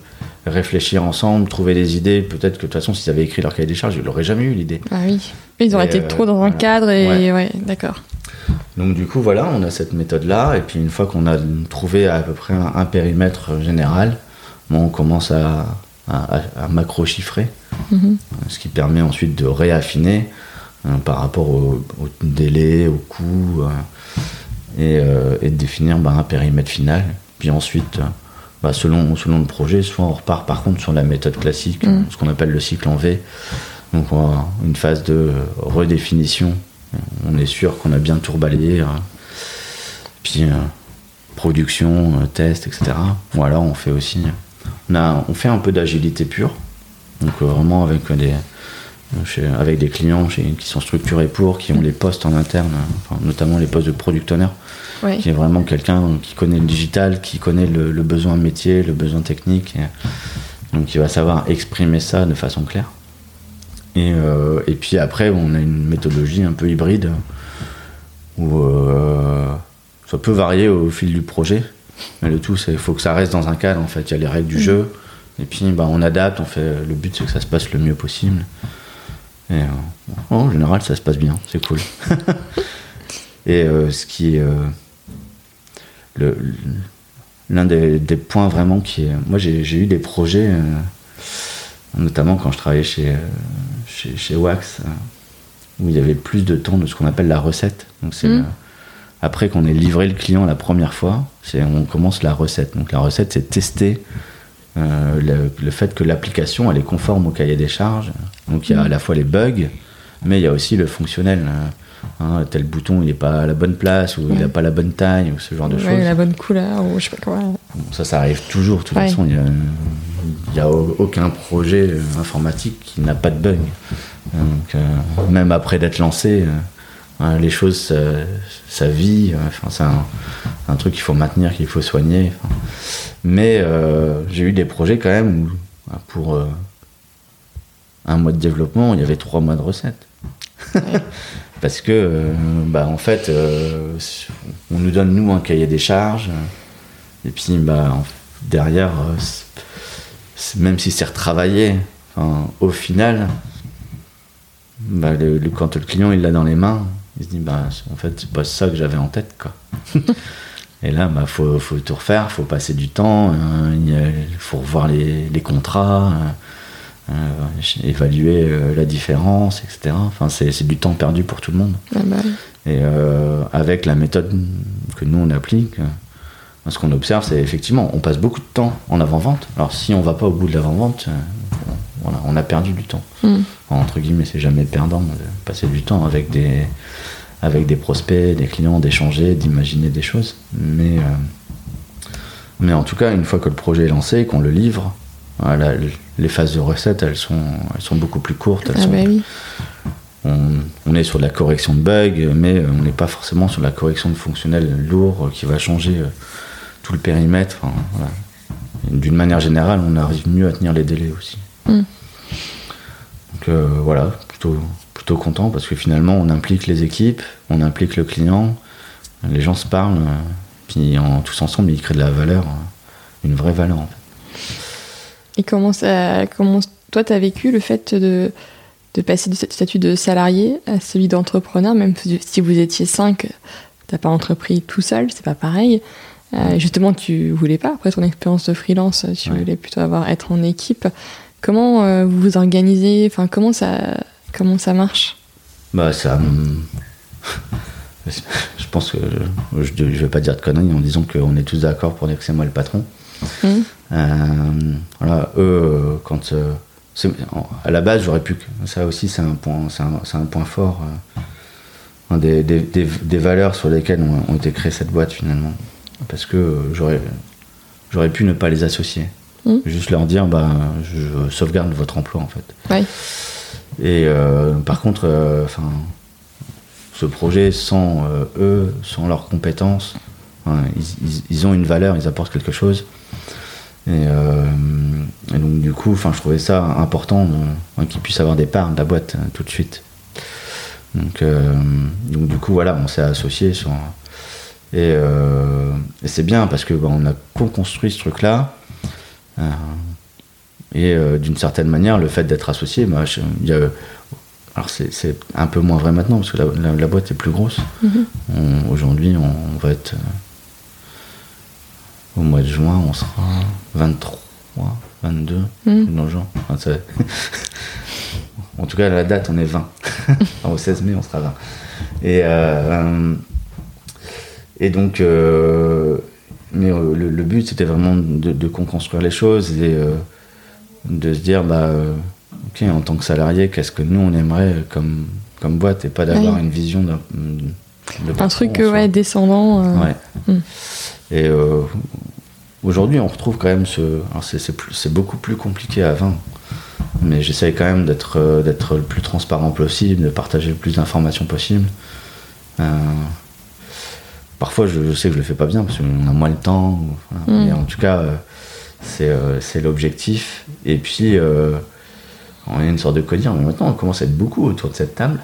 S2: réfléchir ensemble, trouver des idées. Peut-être que de toute façon, s'ils avaient écrit leur cahier des charges, ils n'auraient jamais eu l'idée.
S1: Ah oui, ils auraient été euh, trop dans un cadre et ouais, d'accord.
S2: Donc du coup, voilà, on a cette méthode-là, et puis une fois qu'on a trouvé à peu près un, périmètre général, on commence à, macro-chiffrer, mm-hmm. ce qui permet ensuite de réaffiner Hein, par rapport au, délai, au coût, euh, euh, et, de définir bah, un périmètre final. Puis ensuite, euh, bah, selon, selon le projet, soit on repart par contre sur la méthode classique, mm. ce qu'on appelle le cycle en V. Donc une phase de redéfinition. On est sûr qu'on a bien tout rebalayé. Hein. Puis production, test, etc. Voilà, on fait aussi. On, a, on fait un peu d'agilité pure. Donc vraiment avec des, avec des clients qui sont structurés pour, qui ont les postes en interne, notamment les postes de product owner, qui est vraiment quelqu'un qui connaît le digital, qui connaît le, besoin métier, le besoin technique, donc qui va savoir exprimer ça de façon claire. Et, euh, et, puis après, on a une méthodologie un peu hybride où euh, ça peut varier au fil du projet, mais le tout, c'est faut que ça reste dans un cadre. En fait, il y a les règles du mm. jeu, Et puis bah, on adapte, on fait. Le but c'est que ça se passe le mieux possible. Et euh, en général, ça se passe bien, c'est cool. et euh, ce qui est euh, l'un des, des points vraiment qui est. Moi, j'ai eu des projets, notamment quand je travaillais chez, chez, chez Wax, où il y avait plus de temps de ce qu'on appelle la recette. Donc, c'est
S1: Mm.
S2: le- après qu'on ait livré le client la première fois, on commence la recette. Donc, la recette, c'est tester euh, le, le fait que l'application elle est conforme au cahier des charges. Donc il y a à la fois les bugs, mais il y a aussi le fonctionnel. euh, hein, tel bouton il n'est pas à la bonne place ou il n'a pas la bonne taille ou ce genre de
S1: Ouais,
S2: choses.
S1: la bonne couleur ou je sais pas quoi.
S2: Bon, ça, ça arrive toujours. De toute
S1: Ouais.
S2: façon, il n'y a, au- aucun projet euh, informatique qui n'a pas de bug. Donc, euh, même après d'être lancé, hein, les choses, ça, ça vit. Enfin, c'est un, un truc qu'il faut maintenir, qu'il faut soigner. enfin. Mais euh, j'ai eu des projets quand même où, euh, pour euh, un mois de développement, il y avait trois mois de recettes. Parce que, euh, bah, en fait, on nous donne, nous, un cahier des charges. et puis, bah, derrière, même si c'est retravaillé, enfin, au final, bah, le- le- quand le client il l'a dans les mains, il se dit, bah, en fait, c'est pas ça que j'avais en tête. Quoi. et là, bah, faut, faut tout refaire, faut passer du temps, euh, il faut revoir les, les contrats, euh, euh, évaluer euh, la différence, etc. Enfin, c'est du temps perdu pour tout le monde.
S1: Ah bah,
S2: Et euh, avec la méthode que nous on applique, euh, ce qu'on observe, c'est effectivement, on passe beaucoup de temps en avant-vente. Alors si on va pas au bout de l'avant-vente, voilà, on a perdu du temps.
S1: hmm.
S2: Entre guillemets, c'est jamais perdant de passer du temps avec des, avec des prospects, des clients, d'échanger, d'imaginer des choses. Mais, euh, mais en tout cas, une fois que le projet est lancé, qu'on le livre, voilà, les phases de recette, elles sont, elles sont beaucoup plus courtes. Elles
S1: Ah
S2: sont-
S1: bah oui.
S2: on, on est sur de la correction de bugs, mais euh, on n'est pas forcément sur la correction de fonctionnel lourd euh, qui va changer tout le périmètre. Enfin, voilà. Et D'une manière générale, on arrive mieux à tenir les délais aussi.
S1: Mm.
S2: Donc euh, voilà, plutôt, plutôt content parce que finalement, on implique les équipes, on implique le client, les gens se parlent, euh, puis en, tous ensemble, ils créent de la valeur, euh, une vraie valeur en fait.
S1: Et comment, ça, comment toi, tu as vécu le fait de, de passer du statut de salarié à celui d'entrepreneur, même si vous étiez cinq, t'as pas entrepris tout seul, c'est pas pareil. Euh, justement, tu voulais pas, après ton expérience de freelance, tu
S2: Ouais.
S1: voulais plutôt avoir, être en équipe. Comment euh, vous vous organisez? Enfin, comment ça, comment ça marche?
S2: Bah ça. je pense que je, je vais pas dire de conneries en disant qu'on est tous d'accord pour dire que c'est moi le patron.
S1: Mhm.
S2: Euh, voilà, eux, quand. euh, à la base, j'aurais pu. Ça aussi, c'est un point, c'est un, c'est un point fort. euh, des, des- des- des valeurs sur lesquelles ont, ont été créées cette boîte finalement. Parce que j'aurais, j'aurais pu ne pas les associer.
S1: Mhm.
S2: Juste leur dire, bah, je sauvegarde votre emploi en fait.
S1: Ouais.
S2: Et euh, par contre, euh, ce projet, sans euh, eux, sans leurs compétences, hein, ils, ils- ils ont une valeur, ils apportent quelque chose. Et, et donc du coup, enfin, je trouvais ça important hein, qu'ils puissent avoir des parts de la boîte tout de suite. Donc, donc du coup, voilà, on s'est associés sur. Et, euh, et c'est bien parce que bah, on a co-construit ce truc-là. Euh, et euh, d'une certaine manière, le fait d'être associé, bah, je- y a- alors c'est un peu moins vrai maintenant parce que la, la- la boîte est plus grosse.
S1: Mhm.
S2: On- Aujourd'hui, on, on va être. euh, au mois de juin, on sera 23, 22,
S1: Mhm.
S2: dans le genre. Enfin, en tout cas, à la date, on est 20. Enfin, au 16 mai, on sera 20. Et, euh, et donc, euh, mais euh, le, le but, c'était vraiment de, de construire les choses et euh, de se dire, bah, euh, ok, en tant que salarié, qu'est-ce que nous, on aimerait comme, comme boîte et pas d'avoir
S1: Ouais.
S2: une vision d'un. de
S1: Un truc ouais, descendant.
S2: Ouais.
S1: Mm.
S2: Et aujourd'hui, on retrouve quand même ce. C'est, beaucoup plus compliqué avant. Mais j'essaye quand même d'être, euh, d'être le plus transparent possible, de partager le plus d'informations possible. Euh, parfois, je, je sais que je le fais pas bien parce qu'on a moins le temps. voilà.
S1: Mm.
S2: Mais en tout cas, euh, c'est, euh, c'est l'objectif. Et puis, euh, on est une sorte de codir, mais maintenant, on commence à être beaucoup autour de cette table.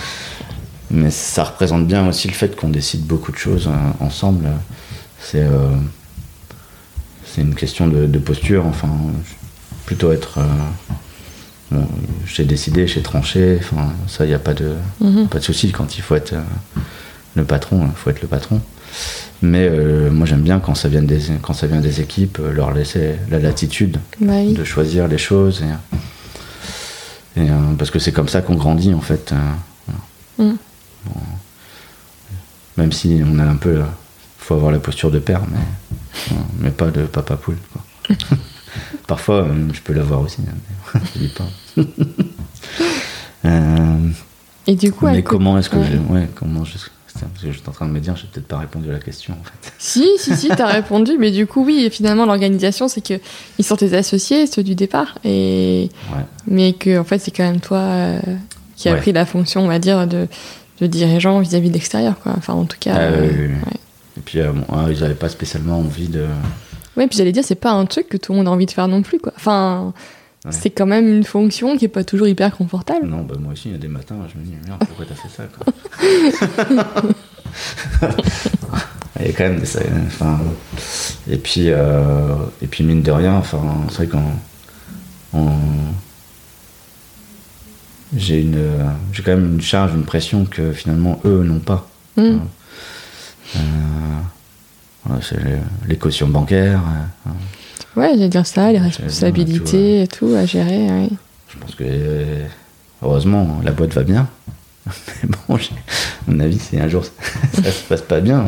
S2: Mais ça représente bien aussi le fait qu'on décide beaucoup de choses ensemble. C'est, c'est une question de, de posture. Enfin, plutôt être. euh, bon, j'ai décidé, j'ai tranché. Enfin, ça, il n'y a pas de, pas de souci. Quand il faut être euh, le patron, il faut être le patron. Mais euh, moi, j'aime bien quand ça vient des, quand ça vient des équipes, euh, leur laisser la latitude
S1: Bah oui.
S2: de choisir les choses. Et, et, euh, parce que c'est comme ça qu'on grandit, en fait.
S1: Mm.
S2: Bon, même si on a un peu. Il faut avoir la posture de père, mais, mais pas de papa poule. quoi. Parfois, je peux l'avoir aussi, hein, mais je dis pas. Euh,
S1: Et du coup,
S2: mais comment est-ce que
S1: ouais.
S2: je. Ouais, comment je. Parce que j'étais en train de me dire, j'ai peut-être pas répondu à la question, en fait.
S1: Si, si, si, t'as répondu, mais du coup, oui, finalement, l'organisation, c'est que ils sont tes associés, ceux du départ, et
S2: Ouais.
S1: mais que en fait, c'est quand même toi euh, qui a
S2: Ouais.
S1: pris la fonction, on va dire, de, de dirigeant vis-à-vis de l'extérieur, quoi. Enfin, en tout cas.
S2: Ah,
S1: euh,
S2: oui, oui, oui.
S1: ouais.
S2: Et puis, euh, bon, ah, ils n'avaient pas spécialement envie de.
S1: Ouais, puis j'allais dire, c'est pas un truc que tout le monde a envie de faire non plus, quoi. Enfin,
S2: Ouais.
S1: c'est quand même une fonction qui est pas toujours hyper confortable.
S2: Non, bah moi aussi, il y a des matins, je me dis, merde, pourquoi t'as fait ça quoi Il y a quand même des. Enfin, et, puis, euh, et puis, mine de rien, enfin, c'est vrai qu'on. on- J'ai une, euh, j'ai quand même une charge, une pression que finalement eux n'ont pas.
S1: Mm.
S2: Euh, voilà, c'est les, les cautions bancaires.
S1: Ouais, j'allais dire ça, les responsabilités et tout à gérer.
S2: Je pense que euh, heureusement la boîte va bien. Mais bon, à mon avis, si un jour ça se passe pas bien,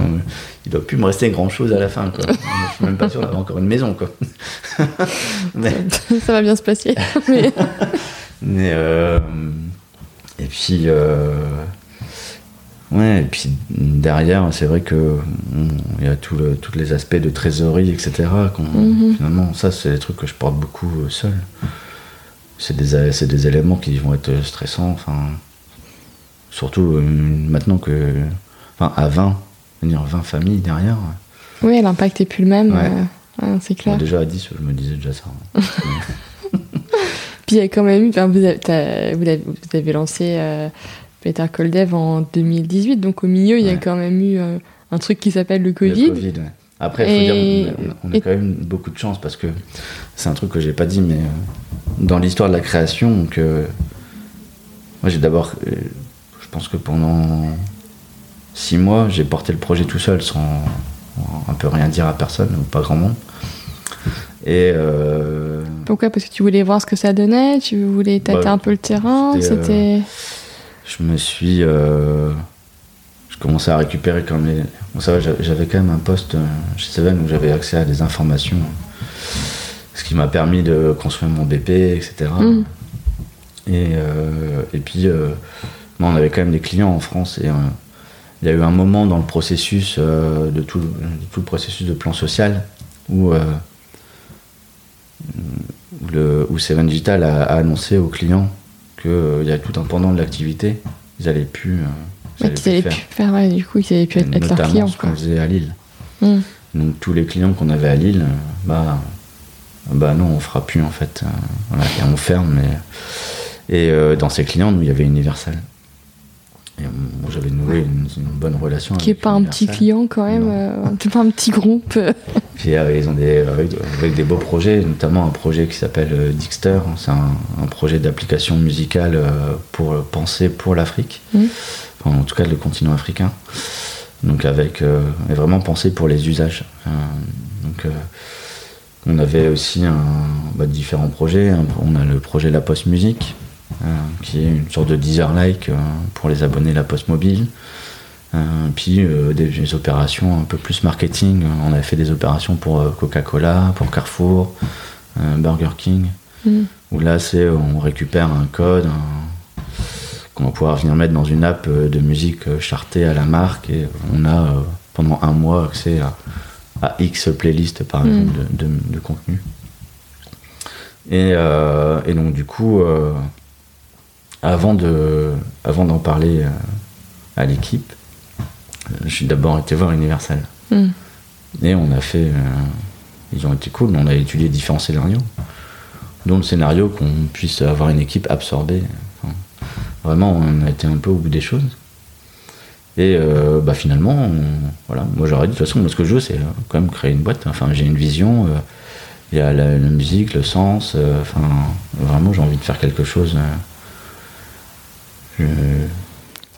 S2: il doit plus me rester grand chose à la fin. Quoi. Je suis même pas sûr d'avoir encore une maison. Quoi. mais,
S1: ça va bien se passer. mais...
S2: mais, euh, et puis, euh, ouais, et puis derrière, c'est vrai que il y a tout le, tous les aspects de trésorerie, etc.
S1: Mhm.
S2: Finalement, ça, c'est des trucs que je porte beaucoup euh, seul. C'est des, c'est des éléments qui vont être stressants. Enfin, surtout euh, maintenant que, enfin, à 20, venir 20 familles derrière.
S1: Ouais, l'impact est plus le même,
S2: Ouais.
S1: euh, c'est clair.
S2: Déjà à 10, je me disais déjà ça. hein.
S1: Puis il y a quand même eu, vous, vous avez- vous avez lancé euh, Peter Koldev en 2018, donc au milieu, il y a quand même eu euh, un truc qui s'appelle le
S2: Le
S1: Covid.
S2: Covid, ouais. Après, il faut
S1: Et-
S2: dire, on a, on a
S1: et-
S2: quand même beaucoup de chance parce que c'est un truc que j'ai pas dit, mais euh, dans l'histoire de la création, donc, euh, moi j'ai d'abord, euh, je pense que pendant six mois, j'ai porté le projet tout seul sans un peu rien dire à personne ou pas grand monde. Et euh,
S1: Pourquoi? Parce que tu voulais voir ce que ça donnait, tu voulais tâter
S2: Bah,
S1: un peu le terrain,
S2: c'était, euh,
S1: c'était...
S2: je me suis. euh, je commençais à récupérer quand même. les- Bon, ça j'avais quand même un poste euh, chez Seven où j'avais accès à des informations. Ce qui m'a permis de construire mon BP, etc.
S1: Mm.
S2: Et, euh, et puis, euh, on avait quand même des clients en France. Et il y a eu un moment dans le processus, de, tout, le- de tout le processus de plan social, où, où le, où Seven Digital a, a annoncé aux clients qu'il y a tout un pendant de l'activité, ils allaient plus, euh, ils
S1: Ouais,
S2: allaient faire.
S1: plus faire, ouais, du coup, ils allaient plus être, être leurs clients.
S2: ce qu'on faisait à Lille.
S1: Mm.
S2: Donc tous les clients qu'on avait à Lille, euh, bah, bah non, on fera plus en fait. euh, voilà, et on ferme. Mais... Et euh, dans ces clients, nous, il y avait Universal. Et euh, moi, j'avais noué une, une bonne relation
S1: Qui est
S2: avec
S1: pas un petit client quand même, euh, pas un petit groupe.
S2: Puis euh, ils ont des, avec, des beaux projets, notamment un projet qui s'appelle euh, Dixter. C'est un, un projet d'application musicale pour penser pour l'Afrique, enfin, en tout cas le continent africain. Donc avec euh, et vraiment penser pour les usages. Donc on avait aussi un, bah, différents projets. On a le projet La Poste Musique, qui est une sorte de Deezer-like euh, pour les abonnés La Poste Mobile. Euh, puis euh, des, des opérations un peu plus marketing. On avait fait des opérations pour euh, Coca-Cola, pour Carrefour, euh, Burger King.
S1: Mm.
S2: Où là, c'est on récupère un code un- qu'on va pouvoir venir mettre dans une app euh, de musique euh, chartée à la marque et on a euh, pendant un mois accès à, à X playlists par
S1: Mm.
S2: exemple de, de- de contenu. Et, euh, et donc du coup, euh, avant de, avant d'en parler euh, à l'équipe, euh, suis d'abord été voir Universal.
S1: Mm.
S2: Et on a fait. euh, ils ont été cool, on a étudié différents scénarios. Dont le scénario qu'on puisse avoir une équipe absorbée. Enfin, vraiment, on a été un peu au bout des choses. Et euh, bah, finalement, voilà, moi j'aurais dit de toute façon, moi ce que je veux, c'est quand même créer une boîte. Enfin, j'ai une vision. euh, Il y a la, la musique, le sens. Enfin, vraiment, j'ai envie de faire quelque chose. Euh,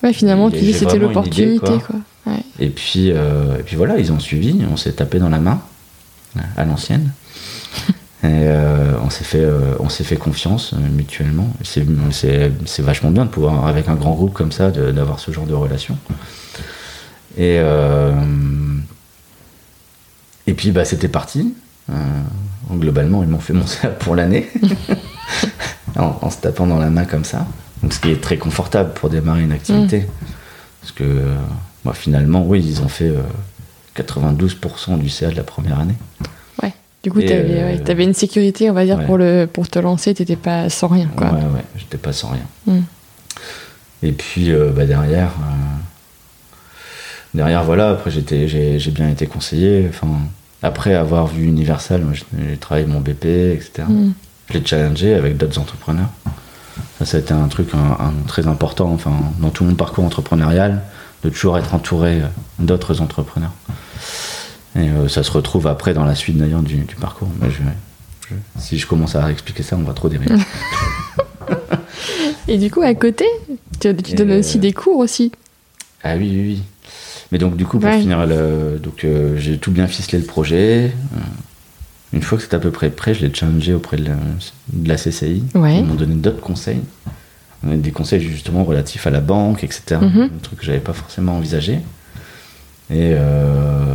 S2: je-
S1: Ouais, finalement, tu dis c'était l'opportunité,
S2: quoi.
S1: quoi. Ouais.
S2: Et puis, euh, et puis voilà, ils ont suivi, on s'est tapé dans la main, à l'ancienne. Et euh, on s'est fait, euh, on s'est fait confiance mutuellement. C'est, vachement bien de pouvoir, avec un grand groupe comme ça, d'avoir ce genre de relation. Et, euh, et puis, bah, c'était parti. Globalement, ils m'ont fait mon pour l'année, en, en se tapant dans la main comme ça. Donc, ce qui est très confortable pour démarrer une activité. Parce que euh, bah, finalement, oui, ils ont fait euh, 92% du CA de la première année.
S1: Ouais. Du coup,
S2: Et,
S1: t'avais
S2: euh,
S1: ouais, une sécurité, on va dire,
S2: ouais.
S1: pour, le, pour te lancer, t'étais pas sans rien, quoi.
S2: Ouais, ouais, j'étais pas sans rien.
S1: Mm.
S2: Et puis euh, bah, derrière, euh, derrière voilà, après j'ai, bien été conseillé. Enfin, après avoir vu Universal, j'ai, travaillé mon BP, etc.
S1: Mm.
S2: Je l'ai challengé avec d'autres entrepreneurs. Ça, été un truc un- un très important, enfin, dans tout mon parcours entrepreneurial, de toujours être entouré euh, d'autres entrepreneurs. Et euh, ça se retrouve après dans la suite d'ailleurs du, du parcours. Mais je- je- si je commence à expliquer ça, on va trop dériver.
S1: Et du coup, à côté, tu, donnes aussi
S2: euh,
S1: des cours aussi.
S2: Ah oui, oui, oui. Mais donc, du coup, pour
S1: Ouais.
S2: finir, le, donc, euh, j'ai tout bien ficelé le projet. Une fois que c'était à peu près prêt, je l'ai challengé auprès de la, de la CCI.
S1: Ouais.
S2: Ils m'ont donné d'autres conseils. Euh, Des conseils justement relatifs à la banque, etc. Des trucs que j'avais pas forcément envisagé. Et, euh,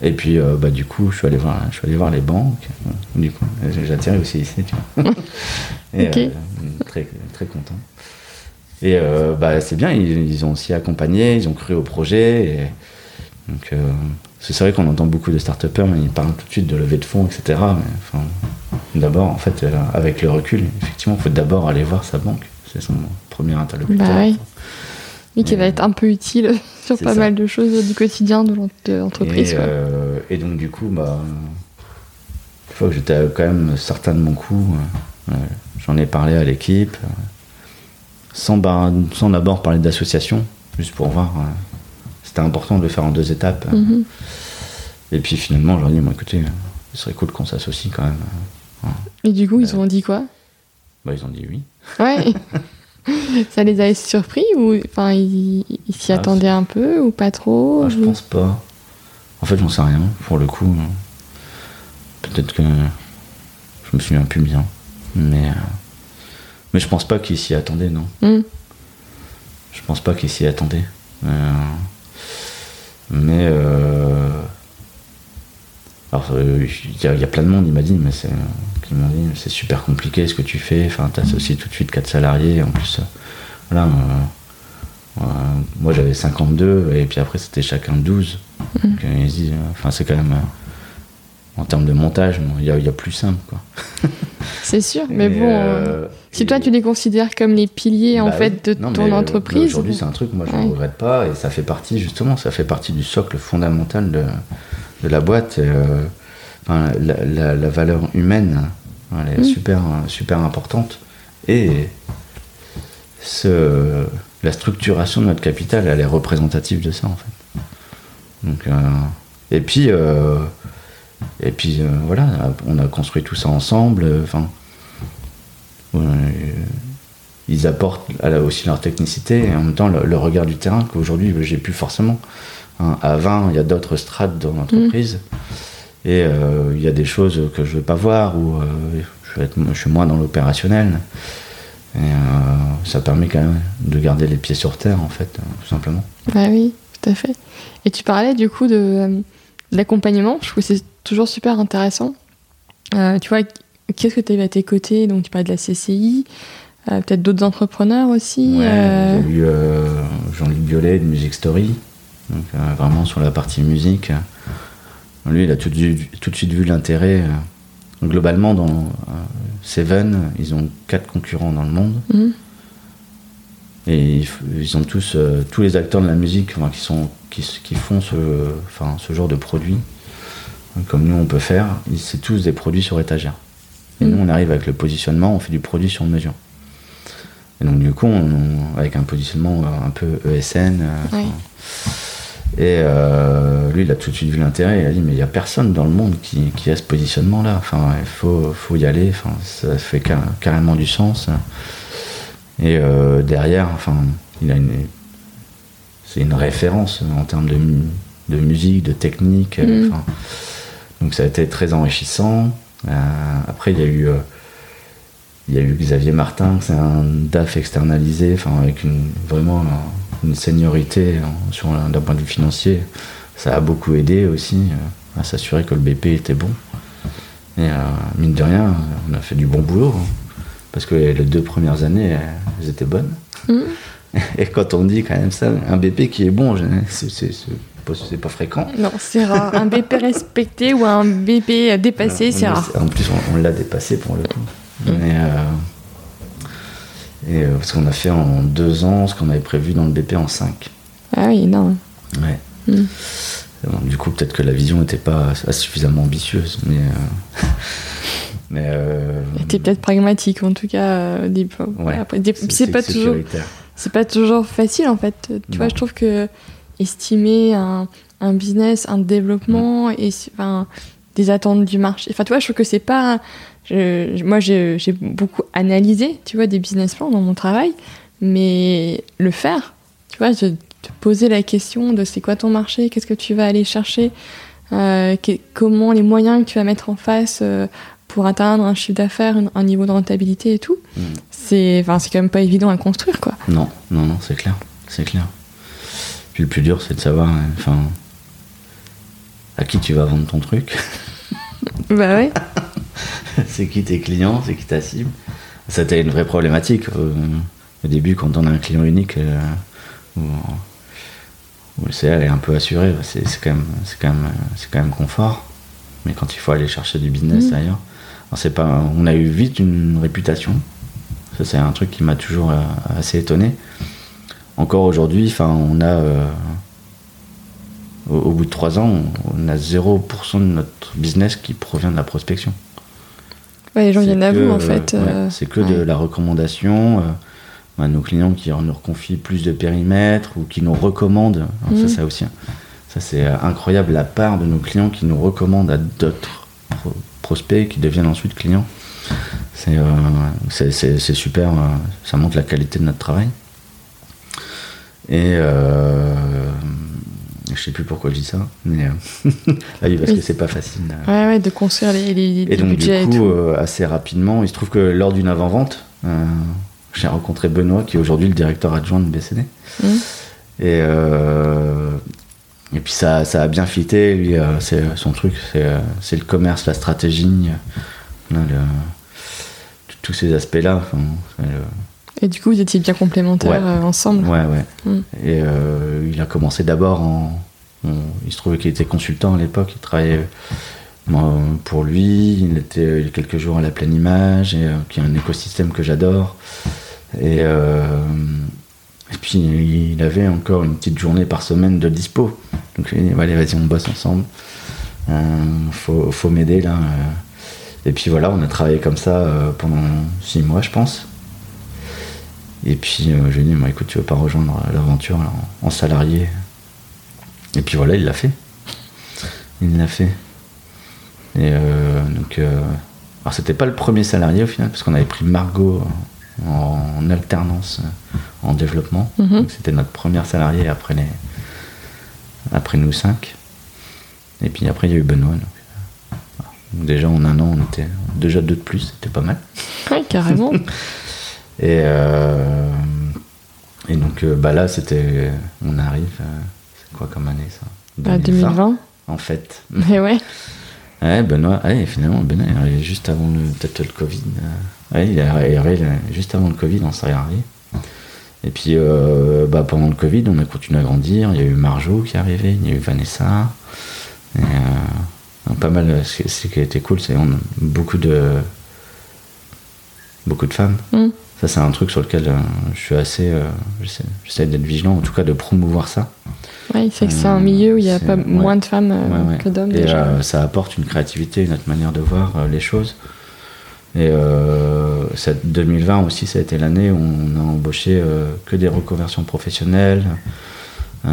S2: et puis, euh, bah, du coup, je suis allé voir, je suis allé voir les banques. Du coup, atterri aussi ici. Tu vois. et, euh, très, très content. Et bah, c'est bien, ils, ils ont aussi accompagné, ils ont cru au projet. Et, donc, euh, c'est c'est vrai qu'on entend beaucoup de start mais ils parlent tout de suite de levée de fonds, etc. Mais, enfin, d'abord, en fait, euh, avec le recul, effectivement, il faut d'abord aller voir sa banque. C'est son premier interlocuteur.
S1: Bah oui. Oui, qui va être un peu utile sur pas
S2: ça.
S1: mal de choses du quotidien de l'en- de l'entreprise.
S2: Et, euh, et donc, du coup, bah, une fois que j'étais quand même certain de mon coup, euh, euh, j'en ai parlé à l'équipe, euh, sans, d'abord parler d'association, juste pour voir. euh, C'était important de le faire en deux étapes.
S1: Mhm.
S2: Et puis finalement, je leur ai dit, moi, écoutez, ce serait cool qu'on s'associe quand même.
S1: Et du coup, ils
S2: Euh,
S1: ont dit quoi?
S2: Bah, ils ont dit oui.
S1: Ouais. Ça les a surpris ou enfin ils s'y
S2: Ah,
S1: attendaient un peu ou pas trop
S2: Ah, je
S1: ou-
S2: pense pas. En fait, j'en sais rien, pour le coup. euh, Peut-être que je me souviens plus bien. Mais, euh, mais je pense pas qu'ils s'y attendaient, non.
S1: Hmm.
S2: Je pense pas qu'ils s'y attendaient. Euh, mais. euh, alors, euh, il y, a- il y a plein de monde, il m'a dit, mais c'est. qui m'ont dit, c'est super compliqué ce que tu fais. Enfin, t'associes tout de suite quatre salariés. En plus, euh, voilà. euh, euh, moi, j'avais 52, et puis après, c'était chacun 12. Donc, euh, ils se disent, euh, enfin, c'est quand même. En termes de montage, il y, a- il y a plus simple, quoi.
S1: C'est sûr, mais bon.
S2: euh,
S1: Si
S2: et-
S1: toi tu les considères comme les piliers en
S2: bah
S1: fait de
S2: Non,
S1: ton
S2: mais, euh,
S1: entreprise.
S2: Aujourd'hui, c'est un truc, moi, je ne
S1: Ouais.
S2: regrette pas, et ça fait partie, justement, ça fait partie du socle fondamental de, de la boîte. et, euh, enfin, la, la- la valeur humaine, elle est
S1: Mm.
S2: super, super importante. Et ce, la structuration de notre capital, elle est représentative de ça, en fait. Donc, euh, et puis, et puis euh, voilà, on a construit tout ça ensemble. euh, Enfin, euh, ils apportent aussi leur technicité et en même temps le, le regard du terrain qu'aujourd'hui j'ai plus forcément. Hein, à 20, il y a d'autres strates dans l'entreprise et euh, il y a des choses que je ne veux pas voir ou je, vais être- je suis moins dans l'opérationnel. Et ça permet quand même de garder les pieds sur terre en fait, tout simplement.
S1: Bah oui, tout à fait. Et tu parlais du coup de l'accompagnement. Je trouve que c'est toujours super intéressant. Euh, tu vois, qu'est-ce que tu avais à tes côtés? Donc tu parlais de la CCI, euh, peut-être d'autres entrepreneurs aussi.
S2: Ouais,
S1: euh,
S2: J'ai eu Jean-Luc Violet de Music Story, donc, vraiment sur la partie musique. Lui, il a tout, de suite- tout de suite vu l'intérêt. globalement, dans Seven, ils ont quatre concurrents dans le monde.
S1: Mhm.
S2: Et ils, ont tous, euh, tous les acteurs de la musique enfin, qui, sont, qui, font ce, enfin, ce genre de produit, euh, comme nous on peut faire, c'est tous des produits sur étagère. Et nous on arrive avec le positionnement, on fait du produit sur mesure. Et donc, du coup, on- avec un positionnement un peu ESN. euh. Et euh, lui, il a tout de suite vu l'intérêt. Il a dit, mais il n'y a personne dans le monde qui, qui a ce positionnement-là. Enfin, il faut, faut y aller. Enfin, ça fait car- carrément du sens. Et euh, derrière, enfin, il a une, c'est une référence en termes de, mu- de musique, de technique. euh, enfin, donc ça a été très enrichissant. Euh, après, il y a eu, euh, il y a eu Xavier Martin, c'est un DAF externalisé, enfin avec une, vraiment un- une seniorité un- d'un point de vue financier. Ça a beaucoup aidé aussi à s'assurer que le BP était bon. Et mine de rien, on a fait du bon boulot. hein. Parce que les deux premières années, elles étaient bonnes.
S1: Mhm.
S2: Et quand on dit quand même ça, un BP qui est bon, c'est- pas, pas fréquent.
S1: Non, c'est rare. Un BP respecté ou un BP dépassé, c'est
S2: est-
S1: rare.
S2: En plus, on, on l'a dépassé pour le coup.
S1: Mm.
S2: Mais, euh, et, euh, parce qu'on a fait en deux ans ce qu'on avait prévu dans le BP en cinq.
S1: Ah oui, non.
S2: Ouais.
S1: Mm.
S2: Bon, du coup, peut-être que la vision n'était pas suffisamment ambitieuse, mais. euh, mais euh,
S1: T'es peut-être pragmatique en tout cas euh, au début.
S2: Ouais.
S1: Après, des- c'est pas toujours, c'est pas toujours facile en fait. Tu
S2: Non.
S1: vois, je trouve que estimer un, un business, un développement et enfin des attentes du marché. Enfin, tu vois, je trouve que c'est pas. je- moi, j'ai j'ai beaucoup analysé, tu vois, des business plans dans mon travail, mais le faire, tu vois, je te poser la question de c'est quoi ton marché, qu'est-ce que tu vas aller chercher, euh, que- comment les moyens que tu vas mettre en face euh, pour atteindre un chiffre d'affaires, un, niveau de rentabilité et tout,
S2: Mm.
S1: c'est enfin, quand même pas évident à construire, quoi.
S2: Non, non, non, c'est clair. C'est clair. Puis le plus dur, c'est de savoir enfin, à qui tu vas vendre ton truc.
S1: Bah ouais.
S2: c'est qui tes clients, c'est qui ta cible. C'était une vraie problématique euh, au début quand on a un client unique euh, où, où le CA est un peu assuré, bah, c'est quand, même- c'est quand, même, c'est quand même confort. Mais quand il faut aller chercher du business
S1: Mm.
S2: ailleurs, c'est pas, on a eu vite une réputation. Ça, c'est un truc qui m'a toujours euh, assez étonné. Encore aujourd'hui, enfin, on a. euh, au, au bout de trois ans, on, on a 0% de notre business qui provient de la prospection.
S1: Ouais, les gens viennent à vous en
S2: euh,
S1: fait.
S2: ouais, c'est que de la recommandation. euh, bah, nos clients qui nous reconfient plus de périmètres ou qui nous recommandent.
S1: Mhm.
S2: Ça, c'est aussi. Ça, c'est incroyable la part de nos clients qui nous recommandent à d'autres prospects qui deviennent ensuite clients. C'est euh, c'est- c'est- c'est super. euh, ça montre la qualité de notre travail. Et euh, je sais plus pourquoi je dis ça, mais euh, ah oui, parce
S1: Oui.
S2: que c'est pas facile.
S1: Ouais, ouais, de construire les, les,
S2: et donc, du
S1: budgets
S2: coup, assez rapidement, il se trouve que lors d'une avant-vente, j'ai rencontré Benoît, qui est aujourd'hui le directeur adjoint de BCD.
S1: Mhm.
S2: Et, et puis, ça, ça a bien fité. Lui, euh, c'est son truc, c'est euh, c'est le commerce, la stratégie, euh, le- tous ces aspects-là. enfin, c'est le-
S1: Et du coup, vous étiez bien complémentaires
S2: Ouais.
S1: ensemble.
S2: Ouais, ouais.
S1: Mm.
S2: Et il a commencé d'abord en. il se trouvait qu'il était consultant à l'époque, il travaillait pour lui, il était il y a quelques jours à la pleine image, et, qui est un écosystème que j'adore. Et, et puis il avait encore une petite journée par semaine de dispo. Donc je lui ai dit, allez, vas-y, on bosse ensemble. Euh, faut faut m'aider là. euh. Et puis voilà, on a travaillé comme ça euh, pendant six mois, je pense. Et puis euh, je lui dit, bah, écoute, tu veux pas rejoindre l'aventure en, salarié Et puis voilà, il l'a fait. Il l'a fait. Et donc, euh, alors c'était pas le premier salarié au final, parce qu'on avait pris Margot en, alternance euh, en développement.
S1: Mhm.
S2: C'était notre première salariée après les, après nous cinq. Et puis après il y a eu Benoît. Donc, euh. Donc déjà en un an on était déjà deux de plus, c'était pas mal.
S1: Ouais, carrément.
S2: Et, euh, et donc bah là c'était, on arrive, c'est quoi comme année ça?
S1: À 2020.
S2: En fait.
S1: Mais ouais.
S2: Ouais, Benoît, finalement, Benoît est arrivé juste avant le, peut-être Covid. euh, il est arrivé juste avant le Covid en salarié. Et puis, euh, bah, pendant le Covid, on a continué à grandir. Il y a eu Marjo qui est arrivée, il y a eu Vanessa. Et, euh, pas mal. Ce qui- a été cool, c'est beaucoup de, beaucoup de femmes.
S1: Mm.
S2: Ça, c'est un truc sur lequel euh, je suis assez. euh, j'essaie d'être vigilant, en tout cas de promouvoir ça.
S1: Ouais, c'est que c'est
S2: Euh,
S1: un milieu où il y a pas
S2: ouais.
S1: moins de femmes euh,
S2: Ouais, ouais.
S1: que d'hommes
S2: Et
S1: déjà.
S2: euh, ça apporte une créativité, une autre manière de voir euh, les choses. Et, euh, cette 2020 aussi, ça a été l'année où on a embauché euh, que des reconversions professionnelles, euh,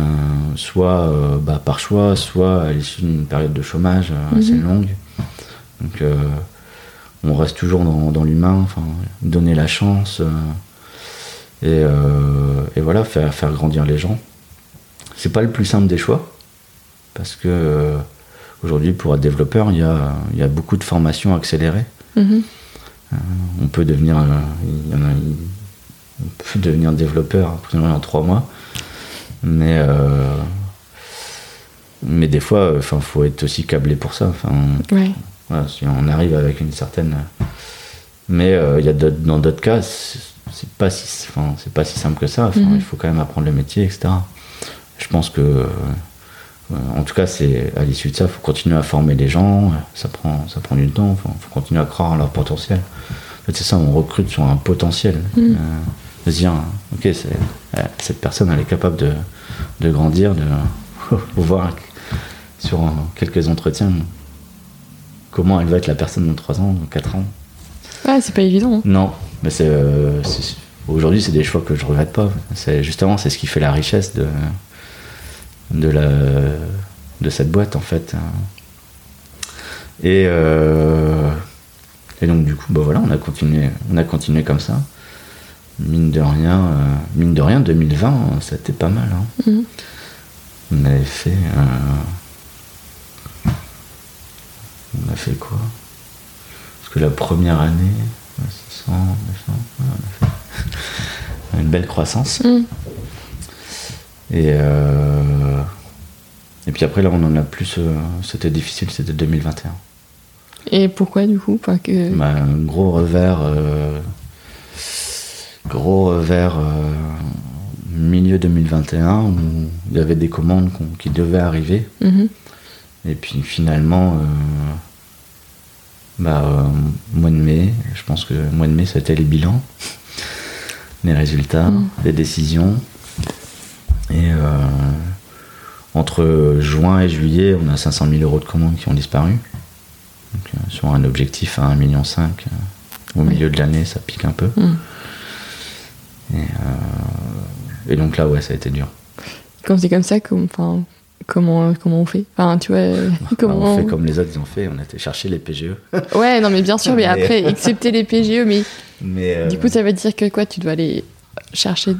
S2: soit euh, bah, par choix, soit à l'issue d'une période de chômage euh, assez
S1: Mhm.
S2: longue. Donc euh, on reste toujours dans, dans l'humain, enfin, donner la chance euh, et, euh, et voilà, faire, faire grandir les gens. C'est pas le plus simple des choix, parce que euh, aujourd'hui, pour être développeur, il y a, il y a beaucoup de formations accélérées.
S1: Mhm.
S2: On peut devenir, euh, il y en a- il- on peut devenir développeur en trois mois, mais euh, mais des fois, enfin, faut être aussi câblé pour ça. Enfin,
S1: Ouais.
S2: Voilà, si on arrive avec une certaine, mais euh, il y a dans d'autres cas, c'est pas si, enfin, c'est pas si simple que ça. Enfin,
S1: Mhm.
S2: Il faut quand même apprendre le métier, etc. Je pense que, euh, en tout cas, c'est à l'issue de ça, il faut continuer à former les gens. Ça prend, ça prend du temps. Il faut continuer à croire en leur potentiel. En fait, c'est ça, on recrute sur un potentiel.
S1: Mhm.
S2: Euh, de se dire, ok, c'est- euh, cette personne, elle est capable de, de grandir, de voir sur quelques entretiens comment elle va être la personne dans 3 ans, dans 4 ans.
S1: Ouais, c'est pas évident. hein.
S2: Non, mais c'est euh, c'est- aujourd'hui c'est des choix que je regrette pas. C'est justement c'est ce qui fait la richesse de de la de cette boîte en fait. Et euh, et donc du coup bah voilà on a continué on a continué comme ça. Mine de rien euh, mine de rien 2020 ça a été pas mal. hein.
S1: Mhm.
S2: On avait fait on a fait quoi? Parce que la première année, ouais, 600, 900, ouais, on a fait une belle croissance.
S1: Mhm.
S2: Et, euh, et puis après, là, on en a plus. euh, c'était difficile, c'était 2021.
S1: Et pourquoi du coup? Que...
S2: Bah, un gros revers. euh, gros revers milieu 2021 où il y avait des commandes qui devaient arriver.
S1: Mhm.
S2: Et puis finalement, euh, bah, euh, mois de mai, je pense que mois de mai, c'était les bilans, les résultats,
S1: Mm.
S2: les décisions. Et euh, entre juin et juillet, on a 500 000 euros de commandes qui ont disparu. Donc, euh, sur un objectif à 1,5 million. euh, au
S1: Oui.
S2: milieu de l'année, ça pique un peu.
S1: Mhm.
S2: Et, euh, et donc là, ouais, ça a été dur.
S1: Quand c'est comme ça, comme, comment, comment on fait Enfin, tu vois,
S2: Bah,
S1: comment
S2: on fait comme les autres ils ont fait, on a été chercher les PGE.
S1: Ouais, non, mais bien sûr, mais
S2: Mais-
S1: après, excepté les PGE, mais
S2: Mais, euh,
S1: du coup, ça veut dire que quoi Tu dois aller chercher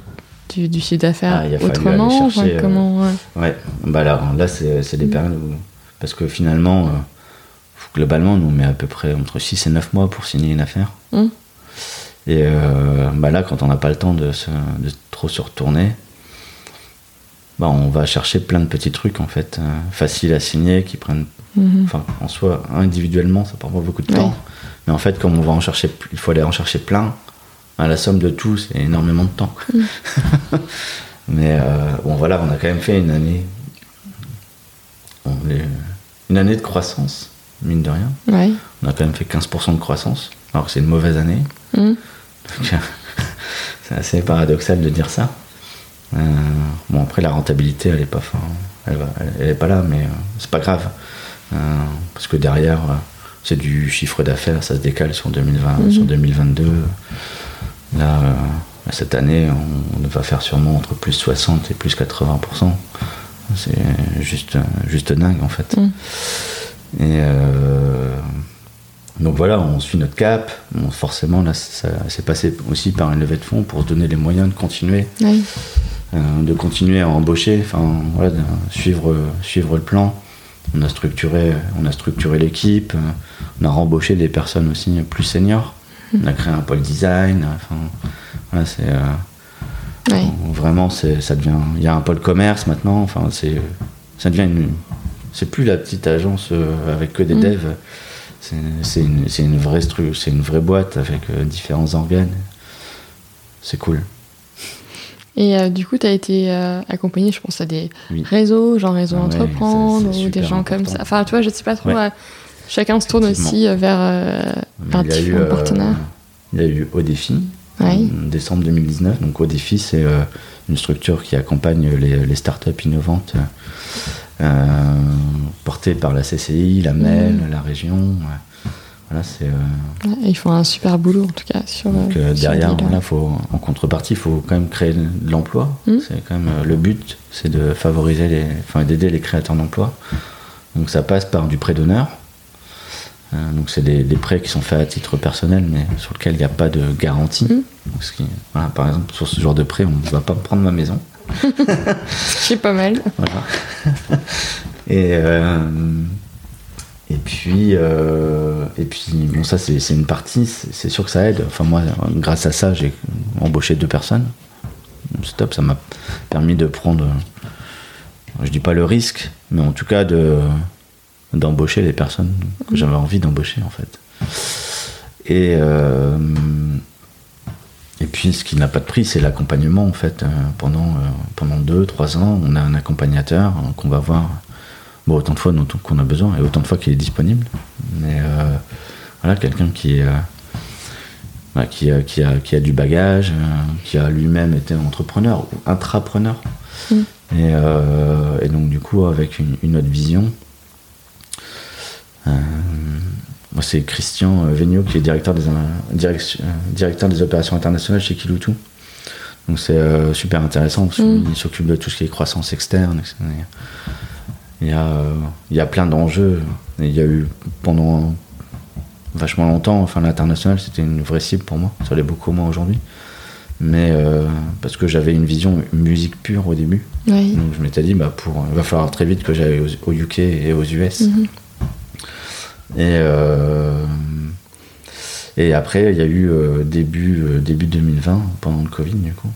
S1: du, du chiffre d'affaires
S2: Ah,
S1: autrement
S2: aller
S1: enfin,
S2: chercher, euh,
S1: comment, ouais.
S2: Ouais, bah là, là c'est c'est des
S1: Mm.
S2: périodes où. Parce que finalement, euh, globalement, nous on met à peu près entre 6 et 9 mois pour signer une affaire.
S1: Mm.
S2: Et euh, bah là, quand on n'a pas le temps de, se- de trop se retourner, bah on va chercher plein de petits trucs en fait, euh, faciles à signer, qui prennent.
S1: Mhm.
S2: En soi, individuellement, ça prend pas beaucoup de
S1: Ouais.
S2: temps. Mais en fait, comme on va en chercher, il faut aller en chercher plein, à la somme de tout, c'est énormément de temps.
S1: Mm.
S2: Mais euh, bon, voilà, on a quand même fait une année. on est- une année de croissance, mine de rien.
S1: Ouais.
S2: On a quand même fait 15% de croissance, alors que c'est une mauvaise année.
S1: Mhm.
S2: C'est assez paradoxal de dire ça. Euh, bon, après, la rentabilité, elle est pas, fin- elle, va- elle est pas là, mais euh, c'est pas grave. Euh, parce que derrière, c'est du chiffre d'affaires, ça se décale sur, 2020,
S1: Mhm.
S2: sur 2022. Là, cette année, on, va faire sûrement entre plus 60 et plus 80%. C'est juste, juste dingue, en fait.
S1: Mhm.
S2: Et euh, donc voilà, on suit notre cap. Bon, forcément, là, ça s'est passé aussi par une levée de fonds pour se donner les moyens de continuer,
S1: Ouais.
S2: Euh, de continuer à embaucher, enfin voilà, suivre, suivre le plan. On a structuré, on a structuré l'équipe, on a rembauché des personnes aussi plus seniors. On a créé un pôle design. Enfin, voilà, c'est euh,
S1: Ouais.
S2: vraiment, c'est, ça devient. Il y a un pôle commerce maintenant. Enfin, c'est, ça devient une. C'est plus la petite agence euh, avec que des
S1: Mm.
S2: devs. C'est, c'est une, une vraie stru, c'est une vraie boîte avec différents organes. C'est cool.
S1: Et euh, du coup, tu as été euh, accompagné, je pense, à des
S2: Oui.
S1: réseaux, genre réseau
S2: Ah ouais,
S1: entreprendre, ou des gens comme ça. Enfin, tu vois, je sais pas trop.
S2: Ouais.
S1: euh, chacun se tourne aussi vers,
S2: eu,
S1: différents partenaires.
S2: Il y a eu Odéfi,
S1: Ouais.
S2: en décembre 2019. Donc Odéfi, c'est une structure qui accompagne les, les startups innovantes portées par la CCI, la MEL,
S1: Mhm.
S2: la région. Voilà.
S1: Ouais, ils font un super boulot en tout cas sur.
S2: donc,
S1: euh,
S2: euh,
S1: sur
S2: derrière, voilà, faut, en contrepartie, il faut quand même créer de l'emploi.
S1: Mm.
S2: C'est quand même euh, le but, c'est de favoriser les, enfin, d'aider les créateurs d'emploi. Donc ça passe par du prêt d'honneur. Euh, donc c'est des, des prêts qui sont faits à titre personnel, mais sur lesquels il n'y a pas de garantie.
S1: Mm.
S2: Donc, ce qui- voilà, par exemple, sur ce genre de prêt, on ne va pas me prendre ma maison.
S1: C'est pas mal.
S2: Voilà. et, euh, et puis, euh, et puis bon, ça c'est une partie, c'est sûr que ça aide. Enfin, moi, grâce à ça, j'ai embauché deux personnes. C'est top, ça m'a permis de prendre, je dis pas le risque, mais en tout cas de d'embaucher les personnes que j'avais envie d'embaucher en fait. Et, euh, et puis ce qui n'a pas de prix, c'est l'accompagnement en fait. Euh, pendant, euh, pendant deux, trois ans, on a un accompagnateur euh, qu'on va voir bon, autant de fois dont- qu'on a besoin et autant de fois qu'il est disponible. Mais euh, voilà, quelqu'un qui, euh, qui, a, qui, a, qui a du bagage, euh, qui a lui-même été entrepreneur ou intrapreneur.
S1: Mm.
S2: Et, euh, et donc du coup avec une, une autre vision. Euh, moi, c'est Christian euh, Vigneault qui est directeur des, euh, directeur des opérations internationales chez Kiloutou. Donc c'est euh, super intéressant parce
S1: Mm.
S2: qu'il s'occupe de tout ce qui est croissance externe. etc. Il y a, euh, il y a plein d'enjeux. Il y a eu pendant vachement longtemps, enfin l'international c'était une vraie cible pour moi. Ça l'est beaucoup moins aujourd'hui. Mais euh, parce que j'avais une vision musique pure au début.
S1: Oui.
S2: Donc je m'étais dit, bah, pour, il va falloir très vite que j'aille au UK et aux US.
S1: Mhm.
S2: Et, euh, et après, il y a eu début, début 2020, pendant le Covid, du coup,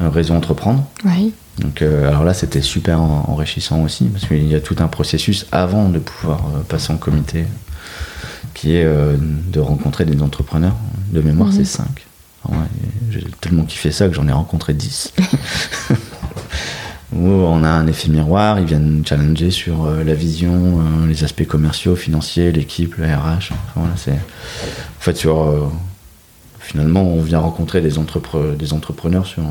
S2: réseau entreprendre.
S1: Oui.
S2: Donc, euh, alors là, c'était super en- enrichissant aussi, parce qu'il y a tout un processus avant de pouvoir euh, passer en comité, qui est euh, de rencontrer des entrepreneurs. De mémoire,
S1: Mhm.
S2: c'est 5. J'ai tellement kiffé ça que j'en ai rencontré 10. Où on a un effet miroir, ils viennent challenger sur euh, la vision, euh, les aspects commerciaux, financiers, l'équipe, le RH. Enfin, voilà, c'est en fait sur euh, finalement on vient rencontrer des, entrepre- des entrepreneurs sur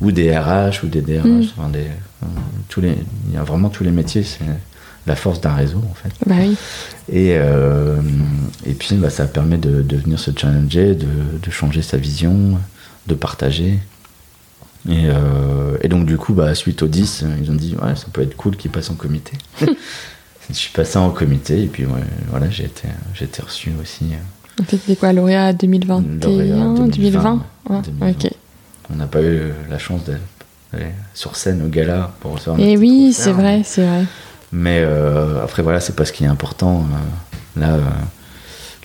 S2: ou des RH ou des DRH,
S1: Mm.
S2: enfin, des, euh, tous les, il y a vraiment tous les métiers, c'est la force d'un réseau en fait.
S1: Bah oui.
S2: Et, euh, et puis bah, ça permet de, de venir se challenger, de, de changer sa vision, de partager. Et, euh, et donc du coup, bah, suite aux 10, euh, ils ont dit ouais, ça peut être cool qu'ils passent en comité. Je suis passé en comité et puis ouais, voilà, j'ai été, j'ai été reçu aussi.
S1: C'était quoi, lauréat 2021,
S2: Lauréat
S1: 2020,
S2: 2020,
S1: Ouais,
S2: 2020.
S1: Ok.
S2: On n'a pas eu la chance d'aller sur scène au gala pour recevoir
S1: Et
S2: notre
S1: oui, c'est vrai, c'est vrai.
S2: Mais euh, après, voilà, c'est pas ce qui est important. euh, là, euh,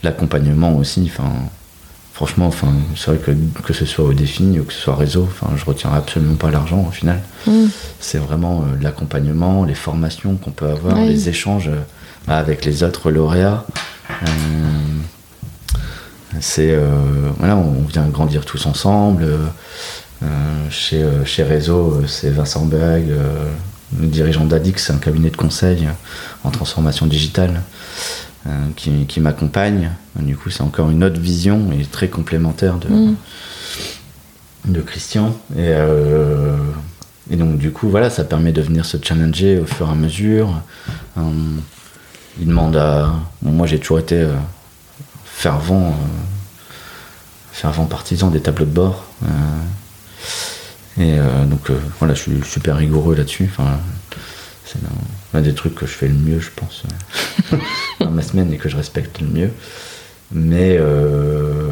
S2: l'accompagnement aussi. Enfin, franchement, enfin, c'est vrai que que ce soit au défi ou que ce soit réseau, enfin, je retiens absolument pas l'argent au final.
S1: Mm.
S2: C'est vraiment l'accompagnement, les formations qu'on peut avoir,
S1: Oui.
S2: les échanges avec les autres lauréats. C'est euh, voilà, on vient grandir tous ensemble. euh, euh, chez, chez Réseau, c'est Vincent Berg, euh, le dirigeant d'Adix, c'est un cabinet de conseil en transformation digitale qui, qui m'accompagne. Du coup, c'est encore une autre vision et très complémentaire de,
S1: Mm.
S2: de Christian. Et, et donc, du coup, voilà, ça permet de venir se challenger au fur et à mesure. Il demande à. bon, moi, j'ai toujours été fervent, euh, fervent partisan des tableaux de bord. Euh, et euh, donc, voilà, je suis super rigoureux là-dessus. Enfin, c'est l'un des trucs que je fais le mieux, je pense, dans ma semaine et que je respecte le mieux. Mais, euh,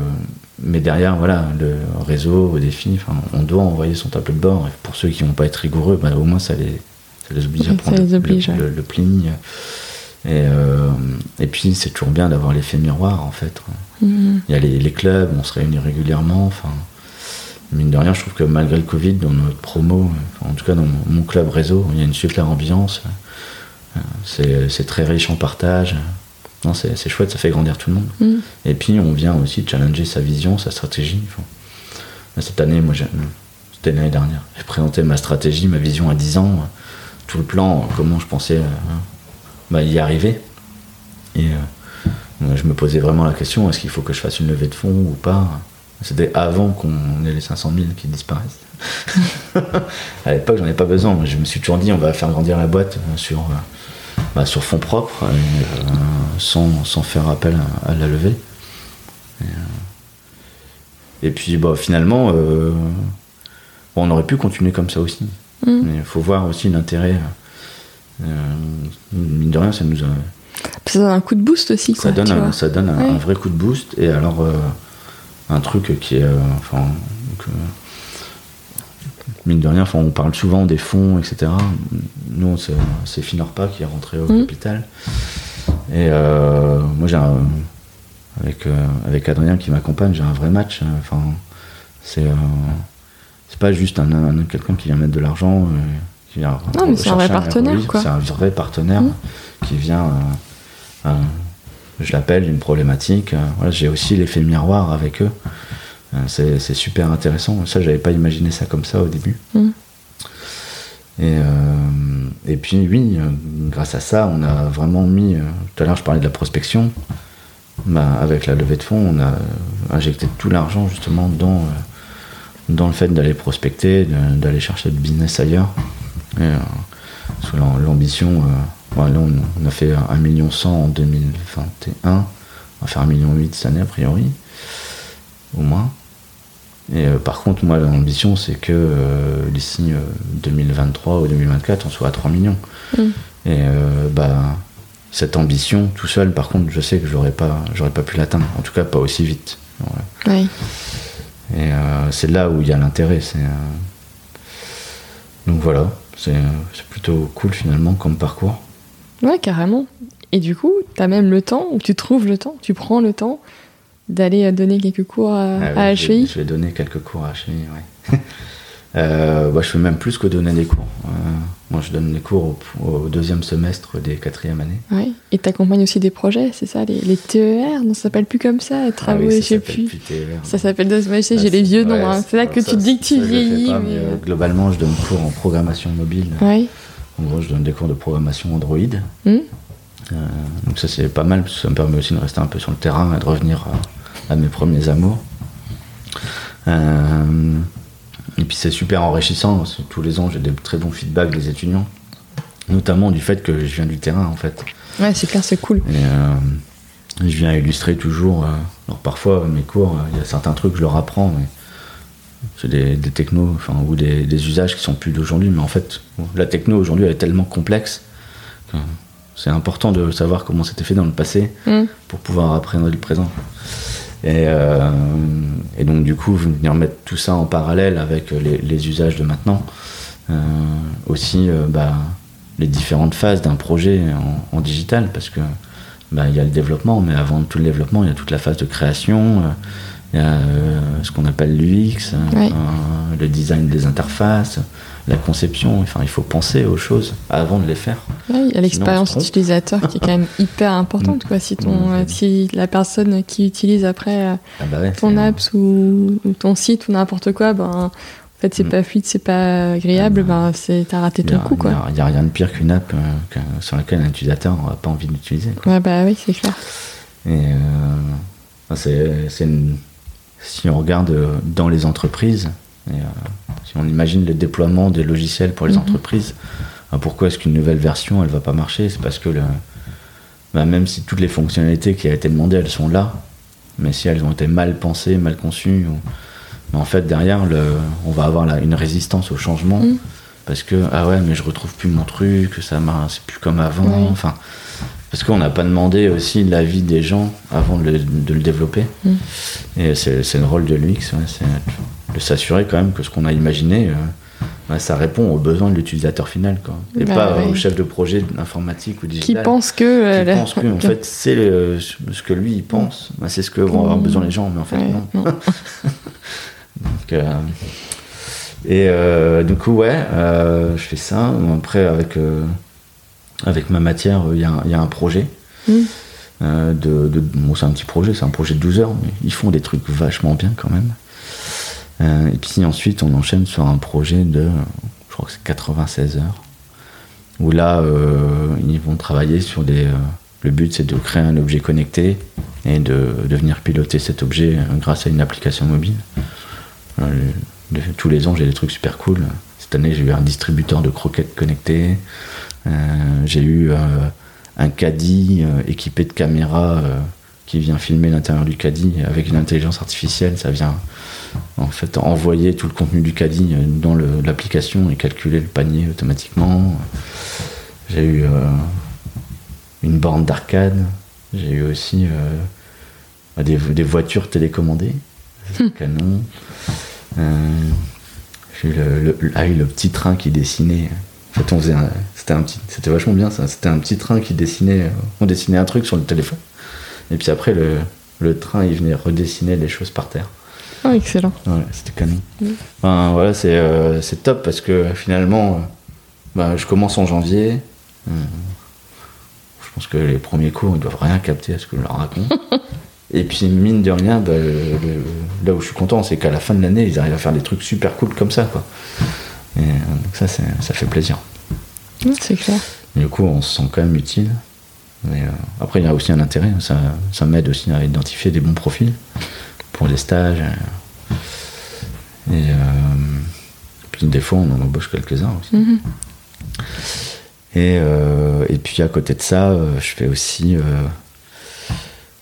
S2: mais derrière, voilà, le réseau, au défi, on doit envoyer son tableau de bord. Et pour ceux qui vont pas être rigoureux, bah, au moins ça les, ça les oblige à prendre
S1: les
S2: le-
S1: oblige,
S2: le,
S1: ouais.
S2: le, le pli. Et, euh, et puis c'est toujours bien d'avoir l'effet miroir en fait.
S1: Mm.
S2: Il y a les, les clubs, on se réunit régulièrement. Enfin, mine de rien, je trouve que malgré le Covid, dans notre promo, en tout cas dans mon, club réseau, il y a une super ambiance. Euh, C'est très riche en partage. Non, c'est chouette, ça fait grandir tout le monde.
S1: Mm.
S2: Et puis on vient aussi challenger sa vision, sa stratégie. Cette année, moi, c'était l'année dernière, j'ai présenté ma stratégie, ma vision à 10 ans, tout le plan, comment je pensais euh, bah, y arriver. Et euh, je me posais vraiment la question est-ce qu'il faut que je fasse une levée de fonds ou pas? C'était avant qu'on ait les 500 000 qui disparaissent. à l'époque, j'en ai pas besoin. Je me suis toujours dit on va faire grandir la boîte euh, sur, euh, bah, sur fonds propres, sans, sans, faire appel à, la levée. Et, puis bah, finalement, on aurait pu continuer comme ça aussi. Mm. Mais il faut voir aussi l'intérêt. Mine de rien, ça nous a
S1: ça donne un coup de boost aussi.
S2: ça donne, un, ça donne un, vrai coup de boost. Et alors, euh, un truc qui est. Euh, enfin, mine de rien, on parle souvent des fonds, etc. Nous, c'est Finorpa qui est rentré au mmh. capital. Et euh, moi, j'ai avec, avec Adrien qui m'accompagne, j'ai un vrai match. Enfin, c'est c'est pas juste un, quelqu'un qui vient mettre de l'argent.
S1: Non, mais c'est un vrai partenaire.
S2: C'est un vrai partenaire mmh. qui vient euh, je l'appelle une problématique. Euh, j'ai aussi l'effet miroir avec eux. Euh, c'est super intéressant. Ça, j'avais pas imaginé ça comme ça au début. Mm. Et, et, puis oui, grâce à ça, on a vraiment mis. tout à l'heure, je parlais de la prospection. Bah, avec la levée de fonds, on a injecté tout l'argent justement dans, dans le fait d'aller prospecter, d'aller chercher du business ailleurs. L'ambition, là, on, a fait 1,1 million en 2021. On va faire 1,8 million cette année, a priori. Au moins. Et euh, par contre, moi, l'ambition, c'est que euh, d'ici 2023 euh, ou 2024, on soit à 3 millions. Mm. Et bah, cette ambition, tout seul, par contre, je sais que j'aurais pas, j'aurais pas pu l'atteindre. En tout cas, pas aussi vite. Et c'est là où il y a l'intérêt. Donc voilà, c'est plutôt cool finalement comme parcours.
S1: Ouais, carrément. Et du coup, tu as même le temps, ou tu trouves le temps, tu prends le temps d'aller donner quelques cours à,
S2: ah HEI. Je, vais donner quelques cours à HEI, ouais. euh, bah, je fais même plus que donner des cours. Euh, moi, je donne des cours au, deuxième semestre des quatrièmes années.
S1: Ouais. Et tu accompagnes aussi des projets, c'est ça les, TER Non, ça s'appelle plus comme ça, travaux, ah oui, sais plus. ça s'appelle, je sais, j'ai les vieux noms. Hein. C'est là que tu te dis que tu vieillis. mais... Euh,
S2: globalement, je donne cours en programmation mobile. En gros, je donne des cours de programmation Android. Hmm. Euh, donc ça c'est pas mal parce que ça me permet aussi de rester un peu sur le terrain et de revenir à, mes premiers amours. Euh, et puis c'est super enrichissant. Tous les ans j'ai des très bons feedbacks des étudiants, notamment du fait que je viens du terrain en fait.
S1: Ouais c'est clair c'est cool.
S2: Et, euh, je viens illustrer toujours. alors parfois mes cours, il y a certains trucs que je leur apprends, mais c'est des, technos enfin, ou des, usages qui sont plus d'aujourd'hui, mais en fait, la techno aujourd'hui est tellement complexe que c'est important de savoir comment c'était fait dans le passé mm. pour pouvoir apprendre le présent. Et, euh, et, donc, du coup, venir mettre tout ça en parallèle avec les, usages de maintenant, euh, aussi euh, bah, les différentes phases d'un projet en, digital, parce que bah, il y a le développement, mais avant tout le développement, il y a toute la phase de création il y a euh, ce qu'on appelle l'UX, euh, le design des interfaces, la conception. Enfin, il faut penser aux choses avant de les faire.
S1: il y a l'expérience utilisateur qui est quand même hyper importante. Quoi. Si, ton, mm. euh, si la personne qui utilise après ah bah ton apps ou, ton site ou n'importe quoi, ben, en fait, c'est mm. pas fluide, c'est pas agréable, ah ben, t'as raté ton coup.
S2: Il n'y a, rien de pire qu'une app sur laquelle un utilisateur n'aura pas envie d'utiliser.
S1: Ouais, bah oui, c'est clair.
S2: Et c'est une si on regarde euh, dans les entreprises, euh, si on imagine le déploiement des logiciels pour les mhm. entreprises, euh, pourquoi est-ce qu'une nouvelle version elle va pas marcher? C'est parce que bah, même si toutes les fonctionnalités qui ont été demandées elles sont là, mais si elles ont été mal pensées, mal conçues, bah, en fait derrière on va avoir une résistance au changement mhm. parce que ah ouais mais je retrouve plus mon truc, ça c'est plus comme avant, enfin parce qu'on n'a pas demandé aussi l'avis des gens avant de le, développer. Mm. Et c'est le rôle de l'UX, c'est de s'assurer quand même que ce qu'on a imaginé, euh, bah, ça répond aux besoins de l'utilisateur final. Quoi. Et bah pas au chef de projet informatique ou digital.
S1: Qui pense que.
S2: Euh, qui pense que, en fait, c'est ce que lui il pense. Bah, c'est ce que vont avoir besoin les gens, mais en fait, non. Donc, euh, et du coup, ouais, je fais ça. Après, avec avec ma matière, il y, a un projet. Mm. Euh, de, c'est un petit projet, c'est un projet de 12 heures, mais ils font des trucs vachement bien quand même. Euh, et puis ensuite, on enchaîne sur un projet de, je crois que c'est 96 heures, où là, euh, ils vont travailler sur des. le but, c'est de créer un objet connecté et de, de, venir piloter cet objet grâce à une application mobile. Tous les ans, j'ai des trucs super cool. Cette année, j'ai eu un distributeur de croquettes connecté. j'ai eu un caddie équipé de caméras qui vient filmer l'intérieur du caddie avec une intelligence artificielle. Ça vient en fait envoyer tout le contenu du caddie dans l'application et calculer le panier automatiquement. J'ai eu une borne d'arcade. J'ai eu aussi des, des, voitures télécommandées. canon. Euh, j'ai eu le, ah le, petit train qui dessinait. En fait, on faisait c'était un petit, c'était vachement bien ça. C'était un petit train qui dessinait. On dessinait un truc sur le téléphone. Et puis après, le, le train, il venait redessiner les choses par terre.
S1: Oh, excellent.
S2: Ouais, c'était canon. Enfin, voilà, c'est, euh, c'est top parce que finalement, euh, bah, je commence en janvier. je pense que les premiers cours, ils doivent rien capter à ce que je leur raconte. Et puis, mine de rien, bah, là où je suis content, c'est qu'à la fin de l'année, ils arrivent à faire des trucs super cool comme ça. Quoi. Et, euh, donc ça, ça fait plaisir.
S1: C'est clair.
S2: du coup, on se sent quand même utile. Mais, euh, après, il y a aussi un intérêt. Ça, ça m'aide aussi à identifier des bons profils pour les stages. Et, euh, puis, des fois, on en embauche quelques-uns aussi. Mm-hmm. Et, et, puis, à côté de ça, je fais aussi euh,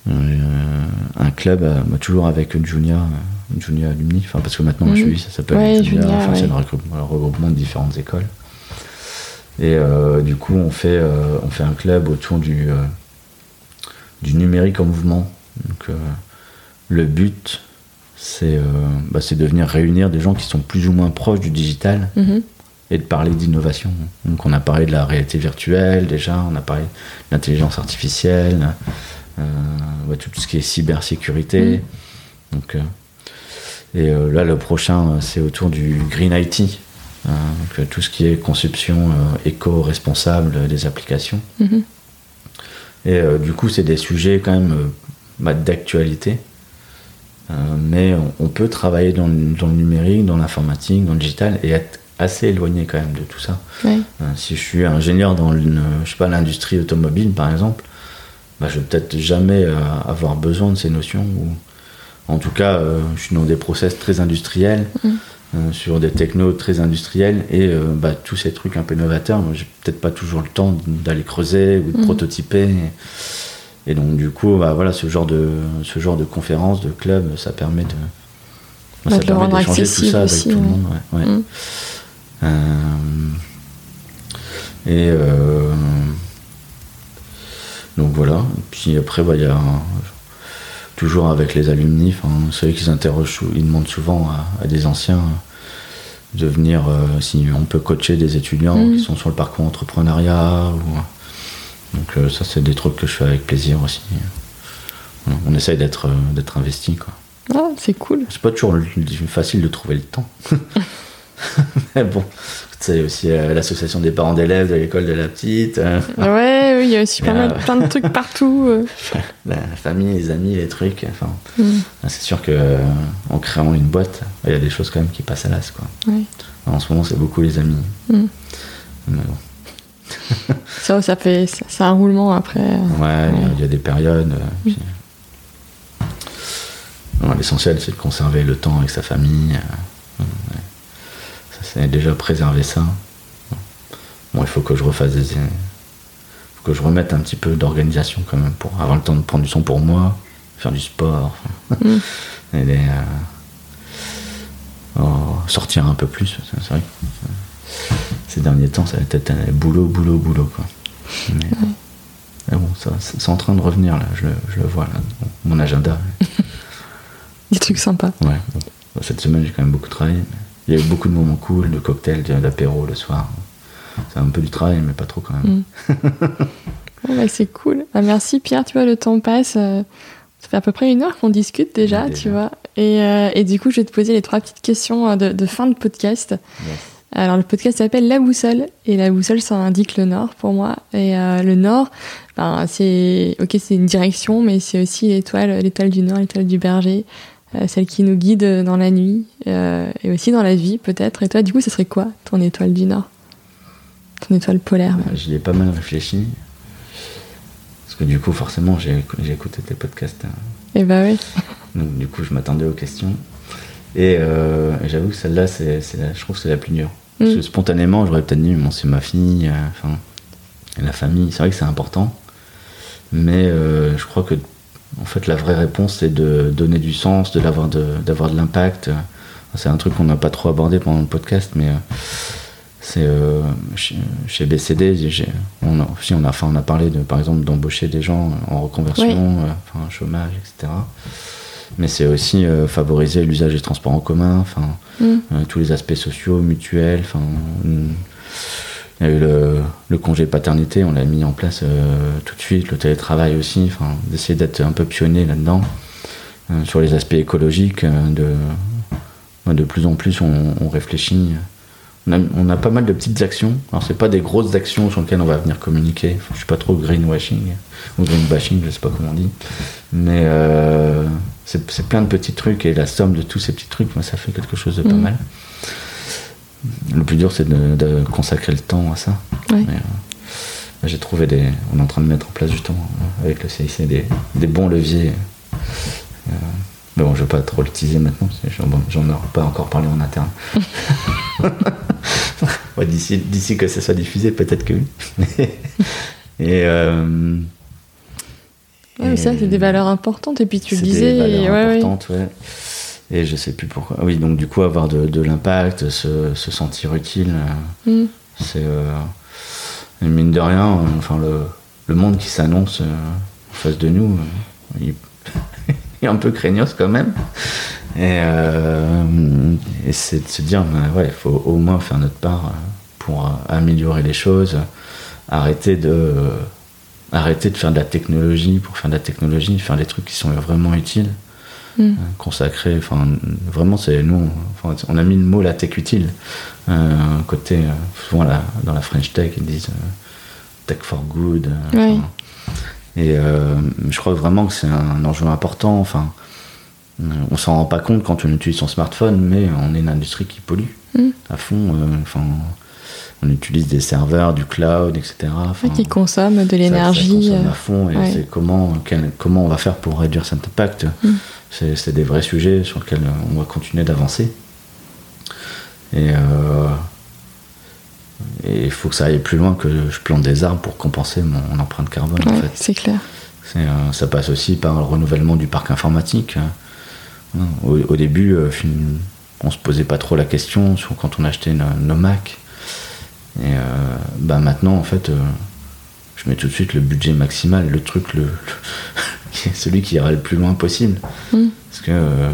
S2: un club, euh, toujours avec Junior, une Junior Alumni, enfin, parce que maintenant je suis, ça s'appelle Junior, c'est le regroupement de différentes écoles. Et euh, du coup, on fait, on fait un club autour du, du numérique en mouvement. Donc, le but, c'est bah, de venir réunir des gens qui sont plus ou moins proches du digital mhm. et de parler d'innovation. Donc, on a parlé de la réalité virtuelle déjà, on a parlé de l'intelligence artificielle. Euh, tout ce qui est cybersécurité. Mm. Donc, euh, et euh, là, le prochain, c'est autour du Green IT. donc, tout ce qui est conception éco-responsable des applications. Mm-hmm. Et du coup, c'est des sujets quand même bah, d'actualité. mais on, peut travailler dans, dans, le numérique, dans l'informatique, dans le digital et être assez éloigné quand même de tout ça. si je suis ingénieur dans l'industrie automobile, par exemple, bah, je vais peut-être jamais euh, avoir besoin de ces notions. Ou, en tout cas, euh, je suis dans des process très industriels, mm. euh, sur des technos très industriels, et bah, tous ces trucs un peu novateurs, j'ai peut-être pas toujours le temps d'aller creuser ou de mm. prototyper. Et, donc, du coup, bah, voilà, ce genre de, ce genre de conférence, de club, ça permet de.
S1: Bah, ça permet d'échanger tout ça avec tout le monde.
S2: Mm. et donc voilà. Puis après, bah, il y a toujours avec les alumni, ceux qui s'interrogent, ils demandent souvent à, des anciens de venir, euh, si on peut coacher des étudiants mhm. qui sont sur le parcours entrepreneuriat. Donc euh, ça, c'est des trucs que je fais avec plaisir aussi. On essaye d'être euh, d'être investi. Quoi.
S1: Ah, c'est cool.
S2: C'est pas toujours facile de trouver le temps. Mais bon, c'est aussi euh, l'association des parents d'élèves de l'école de la petite.
S1: Hein. ouais, oui, il y a aussi plein de trucs partout. Euh.
S2: La famille, les amis, les trucs. Enfin, mm. C'est sûr que euh, en créant une boîte, il y a des choses quand même qui passent à l'as. Quoi. En ce moment, c'est beaucoup les amis. Mm.
S1: ça, ça fait, c'est un roulement après.
S2: Ouais, il y, a des périodes. L'essentiel, c'est de conserver le temps avec sa famille c'est déjà préserver ça. Bon, il faut que je refasse des. faut que je remette un petit peu d'organisation quand même pour avoir le temps de prendre du son pour moi, faire du sport, mm. et oh, sortir un peu plus. C'est vrai ces derniers temps, ça va être un boulot, boulot, boulot. Quoi. Mais, bon, ça, c'est en train de revenir là, je, le vois là, mon agenda.
S1: Des trucs sympas.
S2: Ouais, cette semaine j'ai quand même beaucoup travaillé. Il y a eu beaucoup de moments cool, de cocktails, d'apéro le soir. C'est un peu du travail, mais pas trop quand même.
S1: Mm. c'est cool. Bah, merci Pierre, tu vois, le temps passe. Euh, ça fait à peu près une heure qu'on discute déjà, tu vois. Et, euh, et, du coup, je vais te poser les trois petites questions euh, de, fin de podcast. Alors, le podcast s'appelle La Boussole. Et la boussole, ça indique le nord pour moi. Et le nord, ben, c'est, ok, c'est une direction, mais c'est aussi l'étoile, l'étoile du nord, l'étoile du berger. Euh, celle qui nous guide dans la nuit euh, et aussi dans la vie peut-être. Et toi, du coup, ce serait quoi ton étoile du Nord? Ton étoile polaire
S2: J'y ai pas mal réfléchi. Parce que du coup, forcément, j'ai écouté tes podcasts. Hein.
S1: Et eh bah oui.
S2: Donc du coup, je m'attendais aux questions. Et euh, j'avoue que celle-là, c'est, je trouve que c'est la plus dure. Parce que mm. spontanément, j'aurais peut-être dit, bon, c'est ma fille. Enfin, la famille, c'est vrai que c'est important. Mais euh, je crois que en fait, la vraie réponse, c'est de donner du sens, de l'avoir de, d'avoir de l'impact. C'est un truc qu'on n'a pas trop abordé pendant le podcast, mais euh, c'est euh, chez, chez BCD, on a, si on a, enfin, on a parlé de, par exemple, d'embaucher des gens en reconversion,
S1: Oui.
S2: euh, enfin, chômage, etc. Mais c'est aussi euh, favoriser l'usage des transports en commun, enfin,
S1: Mm.
S2: tous les aspects sociaux, mutuels. Enfin, mm, il y a eu le, le congé paternité, on l'a mis en place euh, tout de suite, le télétravail aussi, enfin, d'essayer d'être un peu pionnier là-dedans. Euh, sur les aspects écologiques, euh, de, de plus en plus on, on réfléchit. On a, on a pas mal de petites actions. Alors c'est pas des grosses actions sur lesquelles on va venir communiquer. Enfin, je suis pas trop greenwashing ou greenbashing, je sais pas comment on dit. Mais euh, c'est plein de petits trucs et la somme de tous ces petits trucs, moi, ça fait quelque chose de pas
S1: Mhm.
S2: mal. Le plus dur, c'est de, de consacrer le temps à ça.
S1: Ouais.
S2: Mais, euh, J'ai trouvé des. On est en train de mettre en place justement euh, avec le CIC des, des bons leviers. Euh, mais bon, je vais pas trop le teaser maintenant, parce que j'en ai pas encore parlé en interne. Ouais, D'ici que ça soit diffusé, peut-être que oui. et. euh,
S1: mais ça, c'est des valeurs importantes. Et puis tu le
S2: c'est des
S1: disais.
S2: valeurs
S1: et- ouais, ouais.
S2: importantes, ouais. Et je sais plus pourquoi. Oui, donc du coup, avoir de, de l'impact, se, se sentir utile, euh,
S1: Mm.
S2: c'est. euh, mine de rien, euh, enfin, le, le monde qui s'annonce en face de nous, il, il est un peu craignos quand même. Et, et c'est de se dire, ben ouais, il faut au moins faire notre part pour améliorer les choses, arrêter de, arrêter de faire de la technologie pour faire de la technologie, faire des trucs qui sont vraiment utiles,
S1: Mm.
S2: euh, consacrer, enfin, vraiment, c'est nous, enfin, on a mis le mot la tech utile, euh, côté, euh, souvent la- dans la French Tech, ils disent euh, tech for good. enfin, et je crois vraiment que c'est un enjeu important. Enfin, on s'en rend pas compte quand on utilise son smartphone, mais on est une industrie qui pollue
S1: Mm.
S2: à fond. Enfin, on utilise des serveurs, du cloud, etc. Enfin,
S1: qui consomment de l'énergie.
S2: à fond. Et
S1: ouais.
S2: c'est comment, quel- comment on va faire pour réduire cet impact.
S1: Mm.
S2: C'est des vrais sujets sur lesquels on va continuer d'avancer. Et euh, et il faut que ça aille plus loin que je plante des arbres pour compenser mon, mon empreinte carbone. en
S1: ouais,
S2: fait.
S1: c'est clair.
S2: Euh, ça passe aussi par le renouvellement du parc informatique. Euh, Au, au début, euh, on se posait pas trop la question sur quand on achetait nos, nos Mac. Et euh, bah maintenant, en fait, je mets tout de suite le budget maximal, le truc, le, le- celui qui ira le plus loin possible.
S1: Mm.
S2: Parce que euh,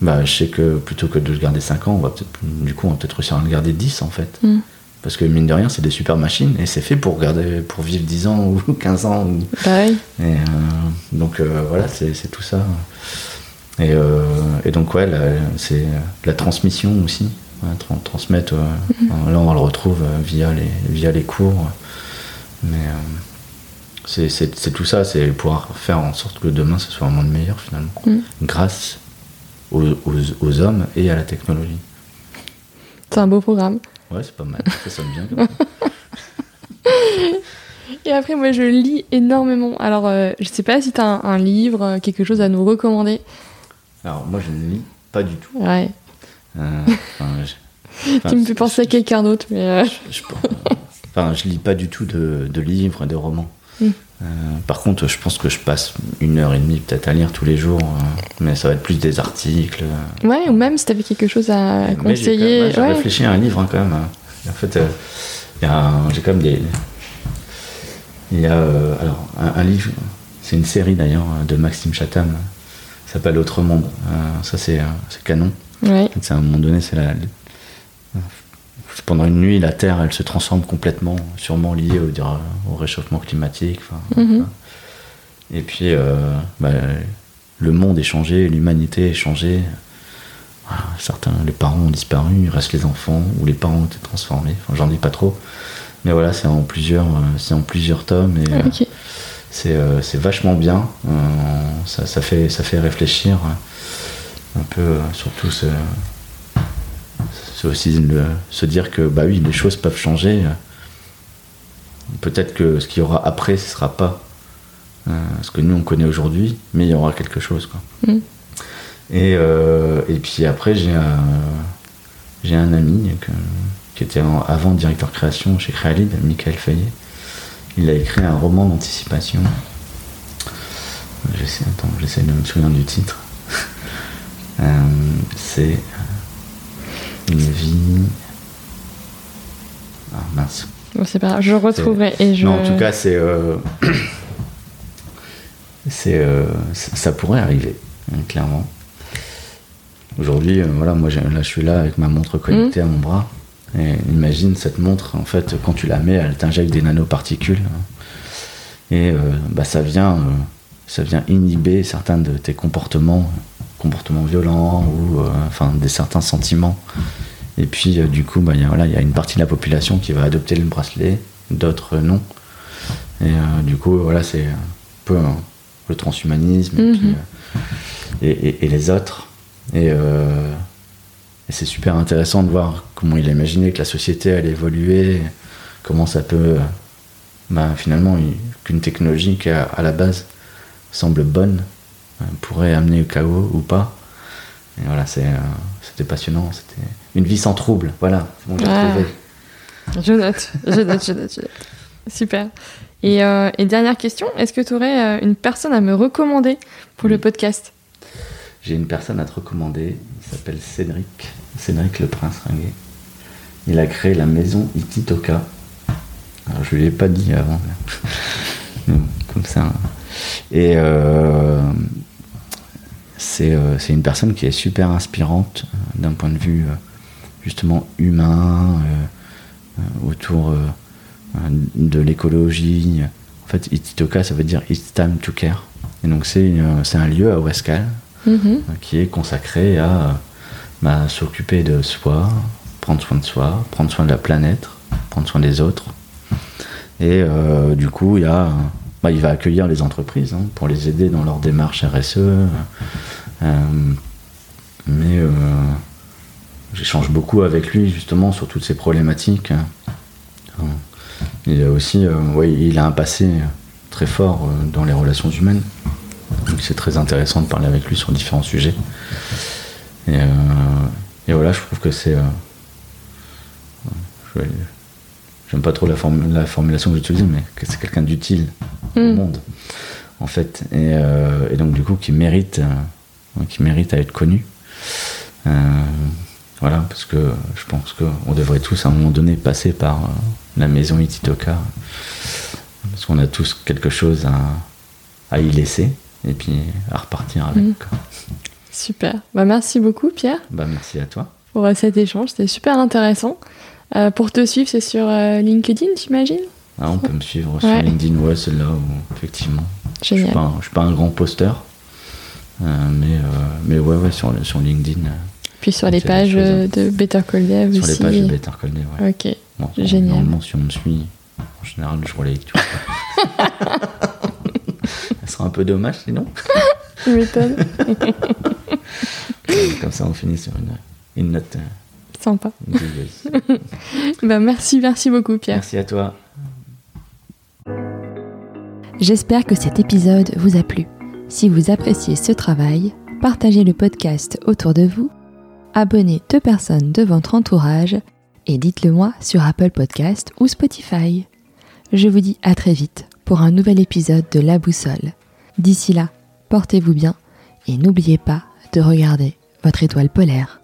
S2: bah, je sais que plutôt que de le garder 5 ans, on va peut-être, du coup, on va peut-être réussir à le garder 10 en fait.
S1: Mm.
S2: Parce que mine de rien, c'est des super machines et c'est fait pour, garder, pour vivre 10 ans ou 15 ans. Ou,
S1: Bah oui.
S2: et euh, donc euh, voilà, c'est tout ça. Et, et donc ouais, c'est la transmission aussi. Ouais, tran- transmettre, euh, là on le retrouve via les, via les cours. Mais c'est tout ça, c'est pouvoir faire en sorte que demain ce soit un monde meilleur finalement.
S1: Mm.
S2: Grâce aux, aux- aux hommes et à la technologie.
S1: C'est un beau programme.
S2: Ouais, c'est pas mal, ça sonne bien. comme ça.
S1: Et après, moi, je lis énormément. Alors, euh, je sais pas si t'as un, un livre, euh, quelque chose à nous recommander.
S2: Alors moi je ne lis pas du tout.
S1: Ouais.
S2: Euh, je-
S1: tu me fais penser à quelqu'un d'autre, mais. euh,
S2: Je, enfin, je lis pas du tout de, de livres, de romans. Euh, par contre, je pense que je passe une heure et demie peut-être à lire tous les jours, euh, mais ça va être plus des articles. euh.
S1: Ouais, ou même si t'avais quelque chose à
S2: Mais
S1: conseiller.
S2: J'ai
S1: ouais.
S2: réfléchi à un livre hein, quand même. En fait, il y a un- j'ai quand même des. Il y a alors un, un livre, c'est une série d'ailleurs de Maxime Chatham, ça s'appelle Autre Monde. Ça c'est c'est canon.
S1: Ouais.
S2: C'est à un moment donné, c'est la. Pendant une nuit, la Terre, elle se transforme complètement, sûrement liée au, réchauffement climatique.
S1: Mhm.
S2: Et puis, euh, bah, le monde est changé, l'humanité est changée. Voilà, certains, les parents ont disparu, il reste les enfants, ou les parents ont été transformés. Enfin, j'en dis pas trop. Mais voilà, c'est en plusieurs, euh, c'est en plusieurs tomes et c'est euh, c'est vachement bien. Euh, ça, ça fait, ça fait réfléchir euh, un peu, euh, surtout ce, c'est aussi le- se dire que bah oui, les choses peuvent changer. Peut-être que ce qu'il y aura après, ce sera pas euh, ce que nous on connaît aujourd'hui, mais il y aura quelque chose. Quoi.
S1: Mm.
S2: Et, euh, et puis après, j'ai un, j'ai un ami que- qui était avant directeur création chez Créalid, Michael Fayet, il a écrit un roman d'anticipation. J'essaie, attends, j'essaie de me souvenir du titre. Euh, c'est une vie. Ah mince.
S1: Bon, c'est pas grave, je retrouverai et je.
S2: Non, en tout cas, c'est. euh, c'est euh, ça pourrait arriver, hein, clairement. Aujourd'hui, euh, voilà, moi là je suis là avec ma montre connectée à mon bras. Et imagine cette montre, en fait, quand tu la mets, elle t'injecte des nanoparticules. hein. Et bah, ça vient, ça vient inhiber certains de tes comportements, comportements violents ou euh, enfin des certains sentiments. Et puis euh, du coup, bah, il y a- voilà, il y a une partie de la population qui va adopter le bracelet, d'autres euh, non. Et du coup, voilà, c'est un peu euh, le transhumanisme et,
S1: Mhm.
S2: puis, et, et- et les autres. Et, et c'est super intéressant de voir comment il a imaginé que la société allait évoluer, comment ça peut, bah, finalement, une- qu'une technologie qui à, à la base semble bonne pourrait amener au chaos ou pas. Et voilà, euh, c'était passionnant. C'était une vie sans trouble. Voilà, c'est bon, j'ai
S1: Ah.
S2: retrouvé.
S1: Je note, je note, je note, je note. Super. Et, euh, et dernière question, est-ce que tu aurais une personne à me recommander pour le podcast?
S2: J'ai une personne à te recommander, il s'appelle Cédric, Cédric le Prince Ringuet. Il a créé la maison Ititoka. Alors je lui ai pas dit avant, mais comme ça. hein. Et euh, c'est euh, c'est une personne qui est super inspirante euh, d'un point de vue euh, justement humain, autour de l'écologie. En fait, Ititoka, ça veut dire It's time to care. Et donc c'est c'est un lieu à Ouescal
S1: Mhm.
S2: qui est consacré à bah, s'occuper de soi, prendre soin de soi, prendre soin de la planète, prendre soin des autres. Et euh, du coup, il, y a, bah, il va accueillir les entreprises hein, pour les aider dans leur démarche RSE. euh, mais euh, j'échange beaucoup avec lui justement sur toutes ces problématiques. Euh, Il a aussi, euh, il a un passé très fort dans les relations humaines. Donc c'est très intéressant de parler avec lui sur différents sujets. Et, voilà, je trouve que c'est. J'aime pas trop la, formu- la formulation que j'utilise, mais que c'est quelqu'un d'utile au
S1: Mm.
S2: monde, en fait. Et, euh, et donc, du coup, qui mérite, euh, qui mérite à être connu. Euh, voilà, parce que je pense qu'on devrait tous, à un moment donné, passer par la maison Ititoka. Parce qu'on a tous quelque chose à, à y laisser et puis à repartir avec.
S1: Mm.
S2: quoi.
S1: Super. Bah, merci beaucoup, Pierre,
S2: Bah, merci à toi.
S1: pour cet échange. C'était super intéressant. Euh, pour te suivre, c'est sur euh, LinkedIn, j'imagine
S2: Ah, on peut me suivre
S1: Ouais.
S2: sur LinkedIn, ouais, c'est là où, effectivement. Je
S1: Génial.
S2: je suis pas un grand posteur, euh, mais, mais ouais, ouais, sur, LinkedIn,
S1: Puis sur les pages de Better Call Dev
S2: sur
S1: aussi.
S2: les pages de Better Call Day, ouais.
S1: Ok.
S2: Bon,
S1: génial.
S2: Normalement, si on me suit, en général, je relaye tout. Ça serait un peu dommage sinon.
S1: Tu m'étonnes.
S2: Comme ça, on finit sur une, une note
S1: Sympa. Bah, merci, merci beaucoup, Pierre.
S2: Merci à toi.
S1: J'espère que cet épisode vous a plu. Si vous appréciez ce travail, partagez le podcast autour de vous, abonnez deux personnes de votre entourage et dites-le moi sur Apple Podcast ou Spotify. Je vous dis à très vite pour un nouvel épisode de La Boussole. D'ici là, portez-vous bien et n'oubliez pas de regarder votre étoile polaire.